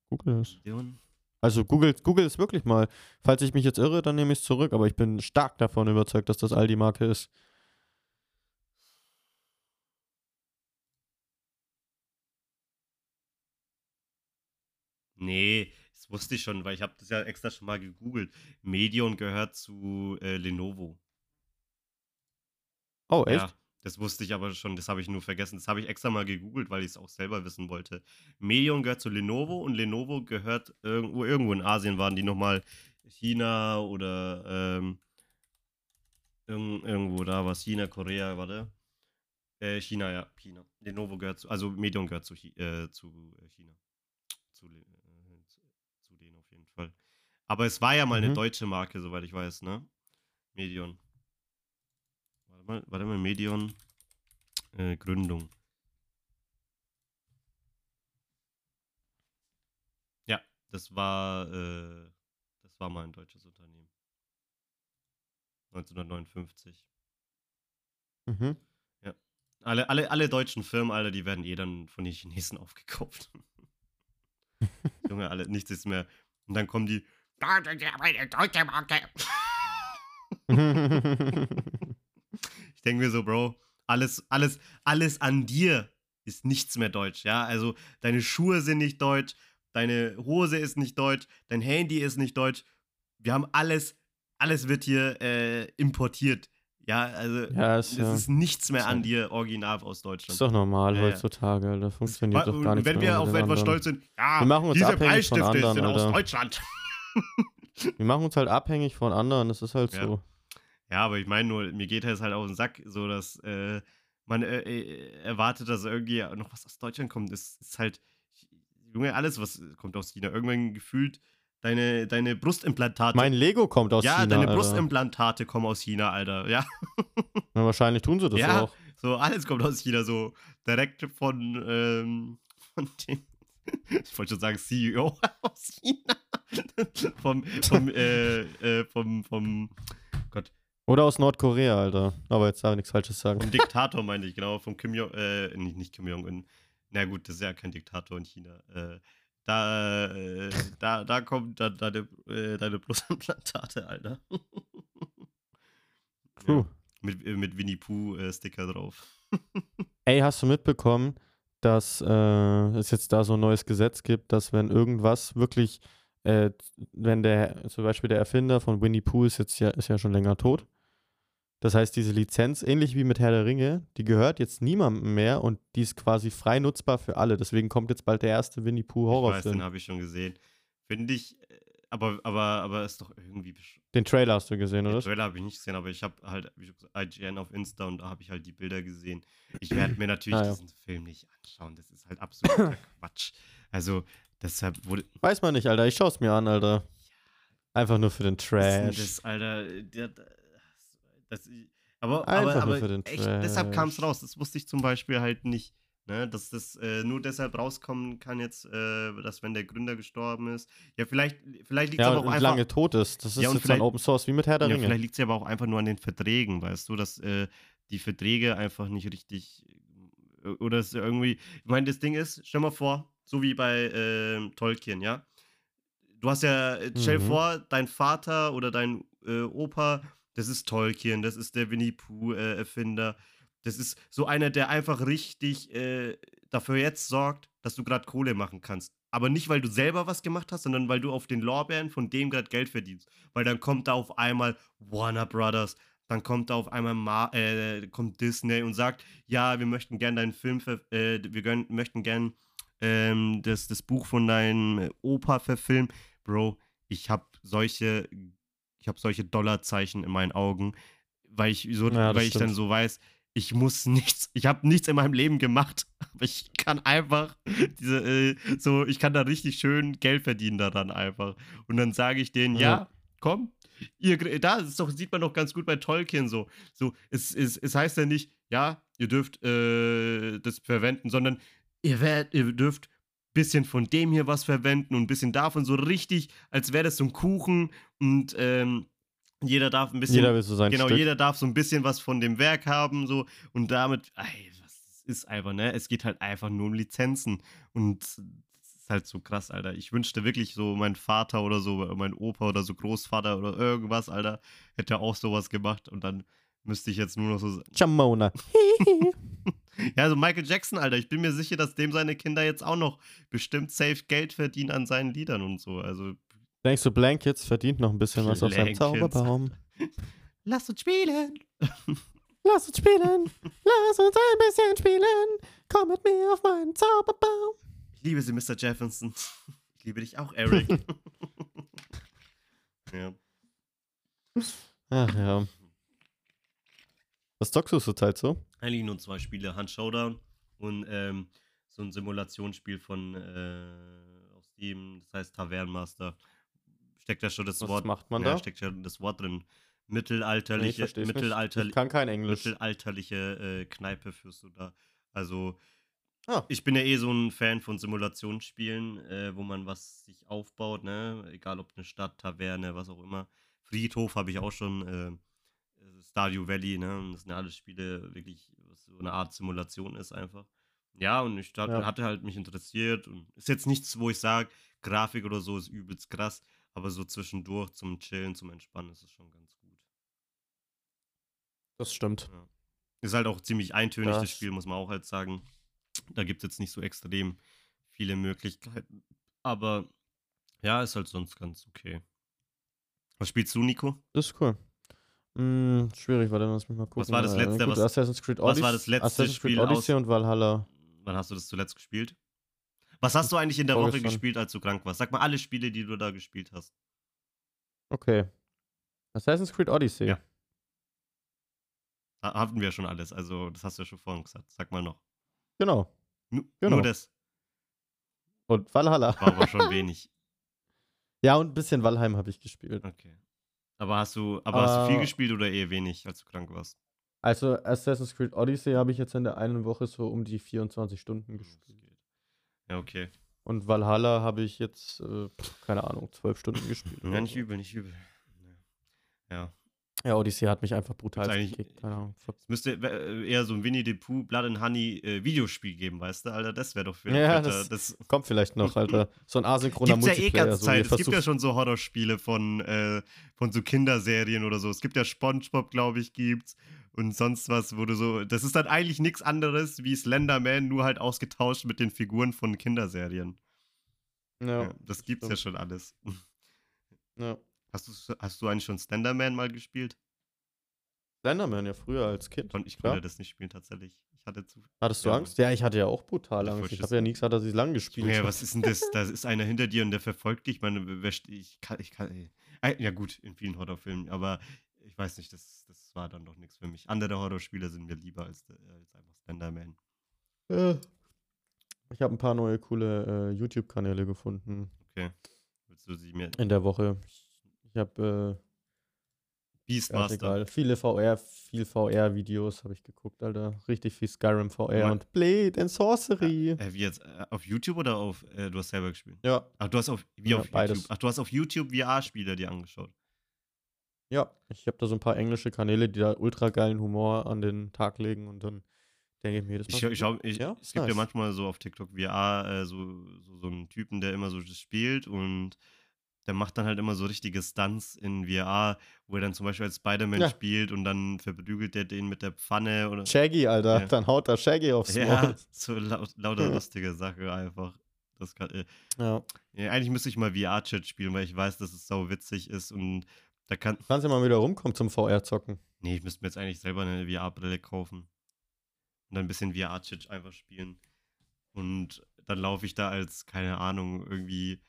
Google es. Medion? Also Google, Google es wirklich mal. Falls ich mich jetzt irre, dann nehme ich es zurück, aber ich bin stark davon überzeugt, dass das Aldi-Marke ist. Nee, das wusste ich schon, weil ich habe das ja extra schon mal gegoogelt. Medion gehört zu äh, Lenovo. Oh, echt? Ja, das wusste ich aber schon, das habe ich nur vergessen. Das habe ich extra mal gegoogelt, weil ich es auch selber wissen wollte. Medion gehört zu Lenovo und Lenovo gehört irgendwo, irgendwo in Asien waren die nochmal China oder ähm, irgend, irgendwo da was. China, Korea, warte. Äh, China, ja, China. Lenovo gehört zu, also Medion gehört zu, äh, zu äh, China. Zu, äh, zu, denen auf jeden Fall. Aber es war ja mal eine Mhm. deutsche Marke, soweit ich weiß, ne? Medion. Warte mal, warte mal, Medion. Äh, Gründung. Ja, das war, äh, das war mal ein deutsches Unternehmen. 1959. Mhm. Alle, alle, alle deutschen Firmen, Alter, die werden eh dann von den Chinesen aufgekauft. Junge, alle, nichts ist mehr. Und dann kommen die. "Da, das ist aber eine deutsche Marke." Denke mir so, Bro, alles, alles, alles an dir ist nichts mehr deutsch, ja. Also deine Schuhe sind nicht deutsch, deine Hose ist nicht deutsch, dein Handy ist nicht deutsch. Wir haben alles, alles wird hier äh, importiert. Ja, also ja, es ist, ja, ist nichts mehr ist an dir original aus ist Deutschland. doch normal Ja, heutzutage, Alter. Funktioniert doch gar und nicht wenn wir auf etwas stolz sind, ja, Wir machen uns diese abhängig von anderen, sind aus Alter. Deutschland. Wir machen uns halt abhängig von anderen, das ist halt so. Ja, aber ich meine nur, mir geht es halt auf den Sack, so dass äh, man äh, äh, erwartet, dass irgendwie noch was aus Deutschland kommt. Es ist halt, Junge, alles, was kommt aus China. Irgendwann gefühlt deine, deine Brustimplantate. Mein Lego kommt aus ja, China, deine Alter. Brustimplantate kommen aus China, Alter. Ja, Na, wahrscheinlich tun sie das Ja. auch. so alles kommt aus China, so direkt von, ähm, von dem, ich wollte schon sagen CEO aus China. vom, vom, äh, äh, vom, vom, Oder aus Nordkorea, Alter. Aber jetzt darf ich nichts Falsches sagen. Vom Diktator meine ich, genau, vom Kim Jong, äh, nicht, nicht Kim Jong-un. Na gut, das ist ja kein Diktator in China. Äh, da, äh, da, da kommt dann deine, äh, deine Brustimplantate, Alter. Puh. ja, mit, äh, mit Winnie Pooh-Sticker drauf. Ey, hast du mitbekommen, dass äh, es jetzt da so ein neues Gesetz gibt, dass wenn irgendwas wirklich, äh, wenn der, zum Beispiel der Erfinder von Winnie Pooh ist jetzt ja, ist ja schon länger tot. Das heißt, diese Lizenz, ähnlich wie mit Herr der Ringe, die gehört jetzt niemandem mehr und die ist quasi frei nutzbar für alle. Deswegen kommt jetzt bald der erste Winnie Pooh Ich weiß, den Horrorfilm. habe ich schon gesehen. Finde ich, äh, aber, aber, aber ist doch irgendwie. Den Trailer hast du gesehen, Den oder? Trailer habe ich nicht gesehen, aber ich habe halt IGN auf Insta und da habe ich halt die Bilder gesehen. Ich werde mir natürlich Ah, ja. diesen Film nicht anschauen. Das ist halt absoluter Quatsch. Also, deshalb wurde. Weiß man nicht, Alter. Ich schaue es mir an, Alter. Einfach nur für den Was ist denn Trash. Das, Alter, der, das, aber, Einfach aber, aber echt, deshalb kam es raus. Das wusste ich zum Beispiel halt nicht. Ne, dass das äh, nur deshalb rauskommen kann jetzt, äh, dass wenn der Gründer gestorben ist. Ja, vielleicht, vielleicht liegt es Ja, aber und auch einfach. lange tot ist. Das ist Ja, jetzt dann vielleicht- Open Source, wie mit Herr der Ja, Ringe. vielleicht liegt es aber auch einfach nur an den Verträgen, weißt du, dass äh, die Verträge einfach nicht richtig äh, oder es irgendwie. Ich meine, das Ding ist, stell mal vor, so wie bei ähm, Tolkien, ja. Du hast ja, äh, stell dir Mhm. vor, dein Vater oder dein äh, Opa, das ist Tolkien, das ist der Winnie Pooh-Erfinder. das ist so einer, der einfach richtig äh, dafür jetzt sorgt, dass du gerade Kohle machen kannst. Aber nicht, weil du selber was gemacht hast, sondern weil du auf den Lorbeeren von dem gerade Geld verdienst. Weil dann kommt da auf einmal Warner Brothers, dann kommt da auf einmal Ma äh, kommt Disney und sagt, ja, wir möchten gern deinen Film, äh, wir möchten gern ähm, das, das Buch von deinem Opa verfilmen. Bro, ich habe solche, ich habe solche Dollarzeichen in meinen Augen, weil ich so, Ja, weil ich dann so weiß, ich muss nichts, ich habe nichts in meinem Leben gemacht, aber ich kann einfach diese, äh, so, ich kann da richtig schön Geld verdienen daran einfach. Und dann sage ich denen, ja, Ja. komm, ihr, da ist doch, sieht man doch ganz gut bei Tolkien so. So, es, es, es heißt ja nicht, ja, ihr dürft äh, das verwenden, sondern ihr, werdet, ihr dürft bisschen von dem hier was verwenden und ein bisschen davon, so richtig, als wäre das so ein Kuchen und ähm, jeder darf ein bisschen Jeder will so sein Genau, Stück. jeder darf so ein bisschen was von dem Werk haben, so und damit, ey, was ist einfach, ne? Es geht halt einfach nur um Lizenzen und das ist halt so krass, Alter. Ich wünschte wirklich so, mein Vater oder so, mein Opa oder so Großvater oder irgendwas, Alter, hätte auch sowas gemacht und dann müsste ich jetzt nur noch so. Chamona. Ja, so Michael Jackson, Alter, ich bin mir sicher, dass dem seine Kinder jetzt auch noch bestimmt safe Geld verdienen an seinen Liedern und so. Also, Denkst du, Blankets verdient noch ein bisschen was auf seinem. Zauberbaum? lasst uns spielen! Lass uns spielen, lass uns ein bisschen spielen. Komm mit mir auf meinen Zauberbaum. Ich liebe sie, Mr. Jefferson. Ich liebe dich auch, Eric. ja. Ach ja. Was zockst du zurzeit so? Eigentlich nur zwei Spiele, Hand Showdown und ähm, so ein Simulationsspiel von äh, auf Steam, das heißt Tavernenmaster. Steckt da schon das Was Wort. macht man ja, da? steckt ja das Wort drin. Nee, ich Mittelalterliche, Ich kann kein Englisch. mittelalterliche äh, Kneipe führst du da. Also Ah, ich bin ja eh so ein Fan von Simulationsspielen, äh, wo man was sich aufbaut, ne? Egal ob eine Stadt, Taverne, was auch immer. Friedhof habe ich auch schon, äh, Stardew Valley, ne? Und Das sind ja alles Spiele, wirklich, was so eine Art Simulation ist einfach. Ja, und ich hat, Ja. hatte halt mich interessiert und ist jetzt nichts, wo ich sage, Grafik oder so ist übelst krass, aber so zwischendurch zum Chillen, zum Entspannen ist es schon ganz gut. das stimmt. Ist halt auch ziemlich eintönig, das Das- Spiel, muss man auch halt sagen. Da gibt es jetzt nicht so extrem viele Möglichkeiten. Aber ja, ist halt sonst ganz okay. Was spielst du, Nico? Das ist cool. Hm, schwierig, warte, lass mich mal gucken. Was war das Äh, letzte, gut, was- Assassin's Creed was Odyssey. war das letzte Assassin's Creed Spiel Odyssey aus- und Valhalla. Wann hast du das zuletzt gespielt? Was hast du eigentlich in der Woche gespielt, als du krank warst? Sag mal alle Spiele, die du da gespielt hast. Okay. Assassin's Creed Odyssey. Ja. Ha- Hatten wir schon alles, also das hast du ja schon vorhin gesagt. Sag mal noch. Genau. Nu Genau. Nur das Und Valhalla. war aber schon wenig. ja, und ein bisschen Valheim habe ich gespielt. Okay. Aber hast du, aber hast du viel Äh, gespielt oder eher wenig, als du krank warst? Also Assassin's Creed Odyssey habe ich jetzt in der einen Woche so um die 24 Stunden Hm, gespielt. Ja, okay. Und Valhalla habe ich jetzt, äh, keine Ahnung, 12 Stunden gespielt. Ja, nicht übel, nicht übel. Ja. Ja, Odyssey hat mich einfach brutal gekickt. Es müsste äh, eher so ein Winnie the Pooh, Blood and Honey äh, Videospiel geben, weißt du, Alter? Das wäre doch für Ja, das- das Kommt vielleicht noch, Alter. So ein asynchroner Gibt's ja eh Multiplayer. ganz so, Zeit. es gibt ja schon so Horrorspiele von, äh, von so Kinderserien oder so. Es gibt ja Spongebob, glaube ich, gibt's. Und sonst was, wo du so. Das ist dann eigentlich nichts anderes wie Slenderman, nur halt ausgetauscht mit den Figuren von Kinderserien. ja, Ja, das gibt's ja stimmt. schon alles. ja. Hast du, hast du eigentlich schon Slenderman mal gespielt? Slenderman ja früher als Kind. Kon- Ich klar. konnte das nicht spielen tatsächlich. Ich hatte zu. Hattest du Ja. Angst? Ja, ich hatte ja auch brutal Ja, Angst. Ich habe ja nie gesagt, dass ich lang gespielt Ja, habe. was ist denn das? Da ist einer hinter dir und der verfolgt dich. Ich meine, ich kann, ich kann, ja gut, in vielen Horrorfilmen, aber ich weiß nicht, das, das war dann doch nichts für mich. Andere Horrorspiele sind mir lieber als, äh, als einfach Slenderman. Äh, Ich habe ein paar neue coole äh, YouTube-Kanäle gefunden Okay. Willst du sie mir. in der Woche. Ich habe Beastmaster. egal. Viele VR, viel VR-Videos habe ich geguckt, Alter. Richtig viel Skyrim VR Mann. und Blade and Sorcery. Äh, wie jetzt? Äh, auf YouTube oder auf. Äh, du hast selber gespielt? Ja, Ach, du hast auf. Wie Ja, auf beides. YouTube? Ach, du hast auf YouTube VR-Spiele dir angeschaut. ja. Ich habe da so ein paar englische Kanäle, die da ultra geilen Humor an den Tag legen und dann denke ich mir Mal. Ich, ich, ich, Ja, es gibt ja nice. manchmal so auf TikTok VR äh, so, so, so einen Typen, der immer so das spielt und der macht dann halt immer so richtige Stunts in VR, wo er dann zum Beispiel als Spider-Man Ja. spielt und dann verprügelt er den mit der Pfanne oder. Shaggy, Alter. Ja. Dann haut er Shaggy aufs Ja, Maul. so laut, lauter lustige Sache einfach. Das kann, äh, Ja. ja, eigentlich müsste ich mal VR-Chat spielen, weil ich weiß, dass es sau witzig ist und da kann. Kannst ja mal wieder rumkommen zum VR-Zocken. Nee, ich müsste mir jetzt eigentlich selber eine VR-Brille kaufen. Und dann ein bisschen VR-Chat einfach spielen. Und dann laufe ich da als, keine Ahnung, irgendwie.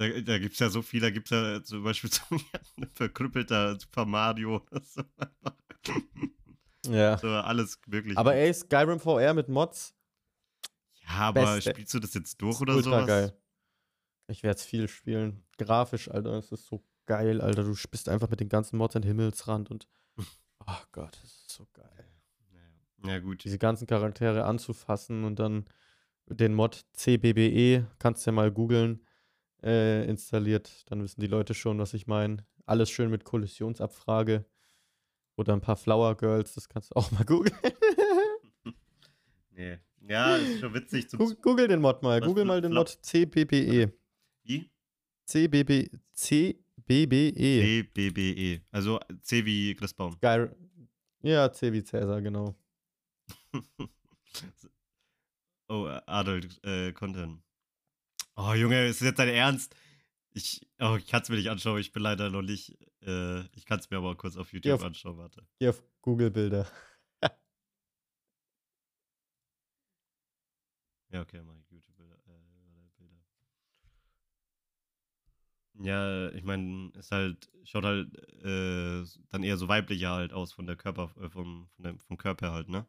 Da, da gibt es ja so viel, da gibt es ja zum Beispiel so ein verkrüppelter Super Mario so. Ja. so alles mögliche. Aber ey, Skyrim VR mit Mods, ja, aber Beste. spielst du das jetzt durch ist oder ultra sowas? geil. Ich werde es viel spielen. Grafisch, Alter, es ist so geil, Alter. Du bist einfach mit den ganzen Mods an den Himmelsrand und. Oh Gott, das ist so geil. Ja, gut. Diese ganzen Charaktere anzufassen und dann den Mod CBBE, kannst du ja mal googeln, äh, installiert. Dann wissen die Leute schon, was ich meine. Alles schön mit Kollisionsabfrage. Oder ein paar Flower Girls, das kannst du auch mal googeln. Nee. Ja, ist schon witzig. Gu- Google den Mod mal. Was Google mal den Mod CBBE. Wie? CBB, CBBE. CBBE. Also C wie Christbaum. Geil. Ja, C wie Cäsar, genau. oh, Adult äh, Content. Oh, Junge, ist das jetzt dein Ernst? Ich, oh, ich kann es mir nicht anschauen. Ich bin leider noch nicht. Äh, ich kann es mir aber kurz auf YouTube auf- anschauen. Warte. Hier auf Google Bilder. Ja, okay, mach ich YouTube-Bilder. Äh, Bilder. Ja, ich meine, ist halt, schaut halt äh, dann eher so weiblicher halt aus von der Körper, äh, vom, von dem, vom Körper halt, ne?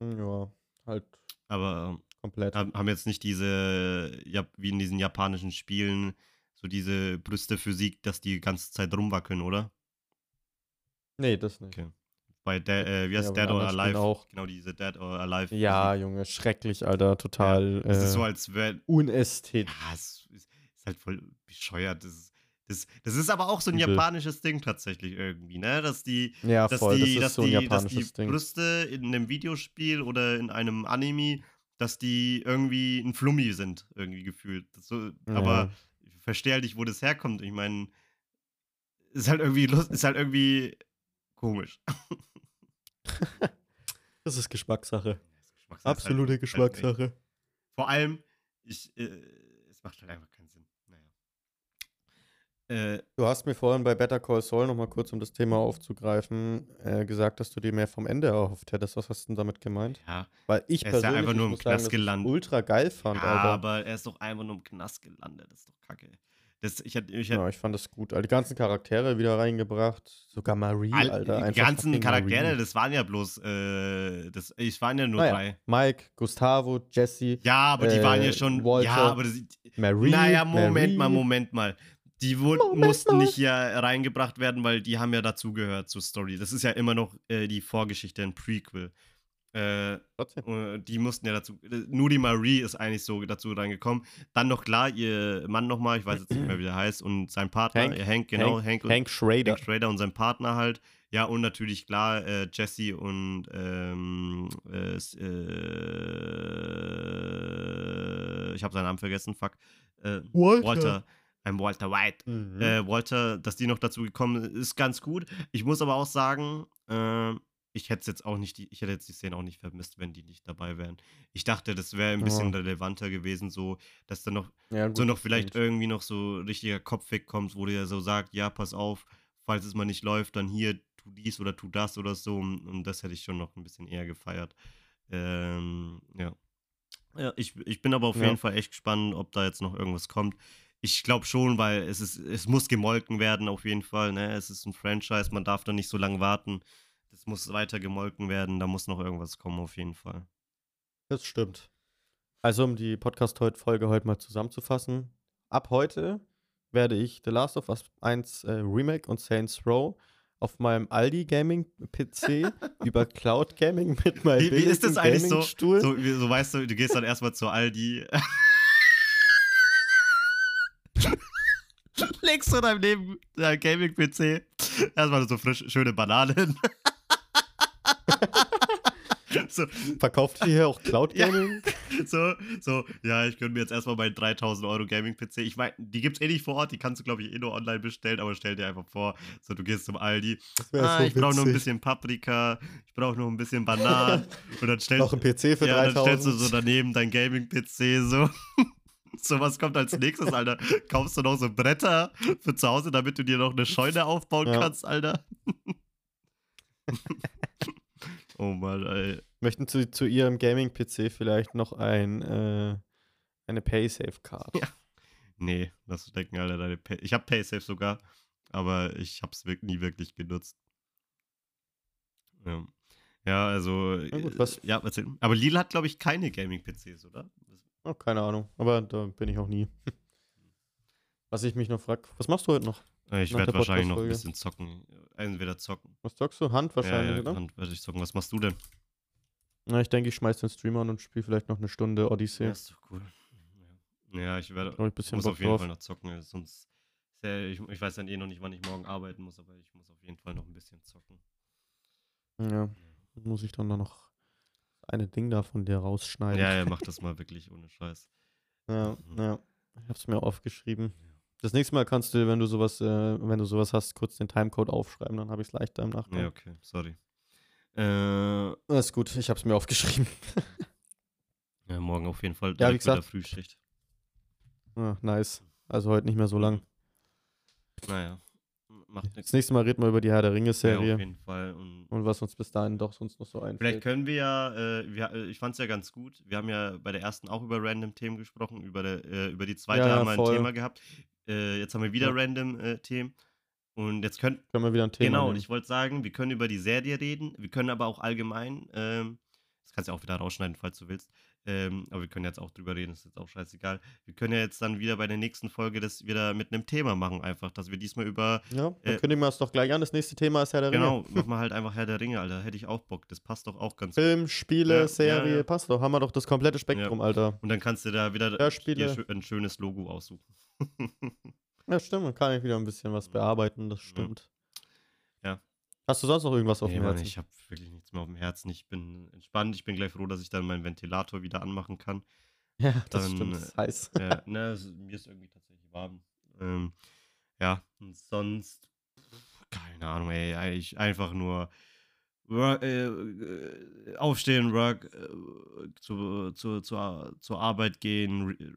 Hm, Ja, halt Aber komplett. haben, jetzt nicht diese, ja, wie in diesen japanischen Spielen, so diese Brüste Physik, dass die ganze Zeit rumwackeln, oder? Nee, das nicht. Okay. Bei der, äh, wie heißt Ja, Dead or Alive? auch. Genau, diese Dead or Alive. Ja, Physik. Junge, schrecklich, Alter. Total Es ist äh, so, als wäre unästhetisch. Ja, es ist, ist halt voll bescheuert. Das ist, das, das ist aber auch so ein Übel. japanisches Ding tatsächlich irgendwie, ne? Dass die, Ja, dass voll. die, das dass ist so ein die, dass die. Brüste in einem Videospiel oder in einem Anime, dass die irgendwie ein Flummi sind, irgendwie gefühlt. Das so, Aber ich verstehe halt nicht, wo das herkommt. Ich meine, ist halt irgendwie lust, ist halt irgendwie komisch. Das ist Geschmackssache. Geschmackssache ist halt- Absolute halt Geschmackssache. Vor allem, ich, äh, es macht halt einfach keinen. Äh, Du hast mir vorhin bei Better Call Saul nochmal kurz, um das Thema aufzugreifen, äh, gesagt, dass du dir mehr vom Ende erhofft hättest. Was hast du denn damit gemeint? ja, Weil ich Er ist ja persönlich einfach nur im sagen, Knast ich's gelandet. ultra geil fand, ja Alter. aber er ist doch einfach nur im Knast gelandet. Das ist doch kacke. Das, ich hätte, ich hätte Ja, ich fand das gut. Alter. Die ganzen Charaktere wieder reingebracht. Sogar Marie, all, Alter. die ganzen Charaktere, Marie. das waren ja bloß, äh, das, ich waren ja nur Naja, drei. Mike, Gustavo, Jesse, Ja, aber die waren ja äh, schon, Walter, ja, aber das, Marie. naja, Moment Marie. mal, Moment mal. Die wurden, Moment mussten mal. nicht hier reingebracht werden, weil die haben ja dazugehört zur Story. Das ist ja immer noch äh, die Vorgeschichte, ein Prequel. Äh. Äh, die mussten ja dazu. äh, Nur die Marie ist eigentlich so dazu reingekommen. Dann noch klar, ihr Mann nochmal, ich weiß jetzt nicht mehr, wie der heißt, und sein Partner, Hank. ihr Hank, genau, Hank, Hank, und, Hank Schrader. Hank Schrader und sein Partner halt. Ja, und natürlich klar, äh, Jesse und ähm, äh, äh, ich habe seinen Namen vergessen, fuck. Äh, Walter. Walter. Ein Walter White Mhm. äh, Walter, dass die noch dazu gekommen ist, ist ganz gut. Ich muss aber auch sagen, äh, ich hätte jetzt auch nicht die, ich hätte jetzt die Szene auch nicht vermisst, wenn die nicht dabei wären. Ich dachte, das wäre ein bisschen Ja. relevanter gewesen, so, dass da noch, ja, gut, so noch vielleicht stimmt. irgendwie noch so richtiger Kopfweg kommt, wo der so sagt, ja, pass auf, falls es mal nicht läuft, dann hier, tu dies oder tu das oder so. Und, und das hätte ich schon noch ein bisschen eher gefeiert. Ähm, ja. Ja, ich, ich bin aber auf Ja. jeden Fall echt gespannt, ob da jetzt noch irgendwas kommt. Ich glaube schon, weil es ist, es muss gemolken werden, auf jeden Fall. Ne? Es ist ein Franchise, man darf da nicht so lange warten. Das muss weiter gemolken werden, da muss noch irgendwas kommen, auf jeden Fall. Das stimmt. Also, um die Podcast-Folge heute mal zusammenzufassen. Ab heute werde ich The Last of Us 1 äh, Remake und Saints Row auf meinem Aldi Gaming PC über Cloud Gaming mit meinem Wie, wie ist das eigentlich so, Stuhl. so? So weißt du, du gehst dann erstmal zu Aldi. Legst du deinem Leben dein Gaming-PC erstmal so frisch, schöne Bananen. so, Verkauft ihr hier auch Cloud Ja. Gaming? so, so, ja, ich gönne mir jetzt erstmal meinen 3000 Euro Gaming-PC. Ich meine, die gibt's eh nicht vor Ort, die kannst du, glaube ich, eh nur online bestellen, aber stell dir einfach vor, so, du gehst zum Aldi, ah, so ich brauche noch ein bisschen Paprika, ich brauche noch ein bisschen Bananen und dann stellst Noch ein PC für ja, dann 3000. stellst du so daneben dein Gaming-PC so. So, was kommt als nächstes, Alter? Kaufst du noch so Bretter für zu Hause, damit du dir noch eine Scheune aufbauen Ja. kannst, Alter? oh Mann, ey. Möchten zu, zu ihrem Gaming-PC vielleicht noch ein, äh, eine Paysafe-Card? Ja. Nee, lass du denken, Alter. Deine Pay ich habe PaySafe sogar, aber ich habe es nie wirklich genutzt. Ja, ja also. Gut, äh, was- Ja, erzähl. Aber Lila hat, glaube ich, keine Gaming-PCs, oder? Oh, keine Ahnung, aber da bin ich auch nie. Was ich mich noch frage, was machst du heute noch? Äh, Ich werde wahrscheinlich noch ein bisschen zocken. Entweder zocken. Was zockst du? Hand wahrscheinlich, ja, ja, oder? Hand werde ich zocken. Was machst du denn? Na, ich denke, ich schmeiß den Stream an und spiele vielleicht noch eine Stunde Odyssey. Ja, ist doch cool. Ja, ja ich werde ich ein bisschen muss Bock auf jeden drauf. Fall noch zocken. Sonst ja, ich, ich weiß dann eh noch nicht, wann ich morgen arbeiten muss, aber ich muss auf jeden Fall noch ein bisschen zocken. Ja, muss ich dann da noch eine Ding da von dir rausschneiden. Ja, ja, mach das mal wirklich ohne Scheiß. Ja, Mhm. ja. Ich hab's mir aufgeschrieben. Das nächste Mal kannst du, wenn du sowas, äh, wenn du sowas hast, kurz den Timecode aufschreiben, dann habe ich es leichter im Nachgang. Ja, okay, sorry. Äh, Das ist gut, ich hab's mir aufgeschrieben. ja, morgen auf jeden Fall Ja, wie gesagt- Frühschicht. Ah, nice. Also heute nicht mehr so lang. Naja, macht Das nächste Mal reden wir über die Herr der Ja, Ringe-Serie auf jeden Fall. Und und was uns bis dahin doch sonst noch so Vielleicht einfällt. können wir ja, äh, wir, äh, ich fand es ja ganz gut. Wir haben ja bei der ersten auch über random Themen gesprochen, über, der, äh, über die zweite Ja, ja, haben wir ein voll. Thema gehabt. Äh, jetzt haben wir wieder Ja. random äh, Themen. Und jetzt können, Können wir wieder ein Thema genau, und nehmen. ich wollte sagen, wir können über die Serie reden, wir können aber auch allgemein, ähm, das kannst du ja auch wieder rausschneiden, falls du willst, ähm, aber wir können jetzt auch drüber reden, ist jetzt auch scheißegal. Wir können ja jetzt dann wieder bei der nächsten Folge das wieder mit einem Thema machen, einfach, dass wir diesmal über, Ja, dann äh, kündigen wir es doch gleich an. Das nächste Thema ist Herr der genau, Ringe. mach mal halt einfach Herr der Ringe, Alter, hätte ich auch Bock, das passt doch auch ganz Film, Spiele, Ja, Serie, ja, passt doch. Haben wir doch das komplette Spektrum, Alter. Und dann kannst du da wieder ein schönes Logo aussuchen. Ja, stimmt. Dann kann ich wieder ein bisschen was bearbeiten, das stimmt. Ja. Hast du sonst noch irgendwas auf nee, dem Mann, Herzen? ich habe wirklich nichts mehr auf dem Herzen. Ich bin entspannt. Ich bin gleich froh, dass ich dann meinen Ventilator wieder anmachen kann. ja, das dann, stimmt. äh, Das ist heiß. äh, ne, mir ist irgendwie tatsächlich warm. Ähm, ja, und sonst, keine Ahnung, ey, eigentlich einfach nur Work, äh, äh, aufstehen, Work, äh, zu, zu, zu, zur Arbeit gehen, re,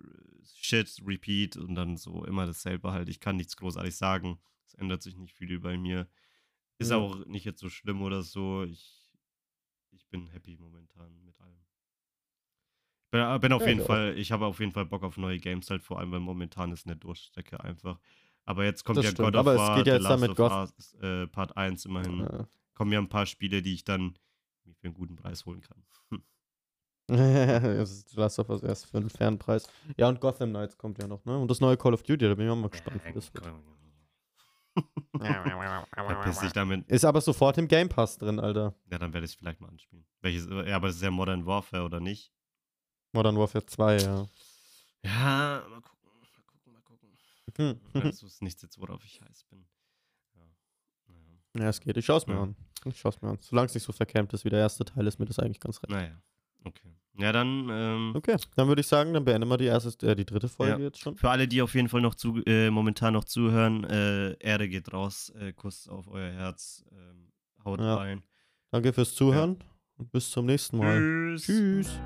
Shit, Repeat und dann so immer dasselbe halt. Ich kann nichts großartig sagen. Es ändert sich nicht viel bei mir. Ist Ja. auch nicht jetzt so schlimm oder so. Ich, ich bin happy momentan mit allem. Bin, äh, bin auf Ja, jeden ich auch. Fall, ich habe auf jeden Fall Bock auf neue Games halt, vor allem, weil momentan ist eine Durchstrecke einfach. Aber jetzt kommt Das ja stimmt, God of aber es War, geht ja jetzt dann mit Goth- Us, äh, Part 1 immerhin. Ja. Kommen ja ein paar Spiele, die ich dann mir für einen guten Preis holen kann. das ist Last of Us erst für einen fairen Preis. Ja, und Gotham Knights kommt ja noch, ne? Und das neue Call of Duty, da bin ich auch mal gespannt, wie das wird. Verpiss dich damit. Ist aber sofort im Game Pass drin, Alter. Ja, dann werde ich es vielleicht mal anspielen. Welches, ja, aber das ist ja Modern Warfare, oder nicht? Modern Warfare 2, ja. Ja, mal gucken, mal gucken, mal gucken. Hm. Das ist nichts jetzt, worauf ich heiß bin. Ja. Ja. Ja, es geht. Ich schau's mir Ja. an. Ich schau's mir an. Solange es nicht so verkämmt ist wie der erste Teil, ist mir das eigentlich ganz recht. Naja, okay. Ja, dann ähm, Okay, dann würde ich sagen, dann beenden wir die erste, äh, die dritte Folge Ja. jetzt schon. für alle, die auf jeden Fall noch zu, äh, momentan noch zuhören, äh, Erde geht raus. Äh, Kuss auf euer Herz. Ähm, haut Ja. rein. Danke fürs Zuhören und bis zum nächsten Mal. Tschüss. Tschüss.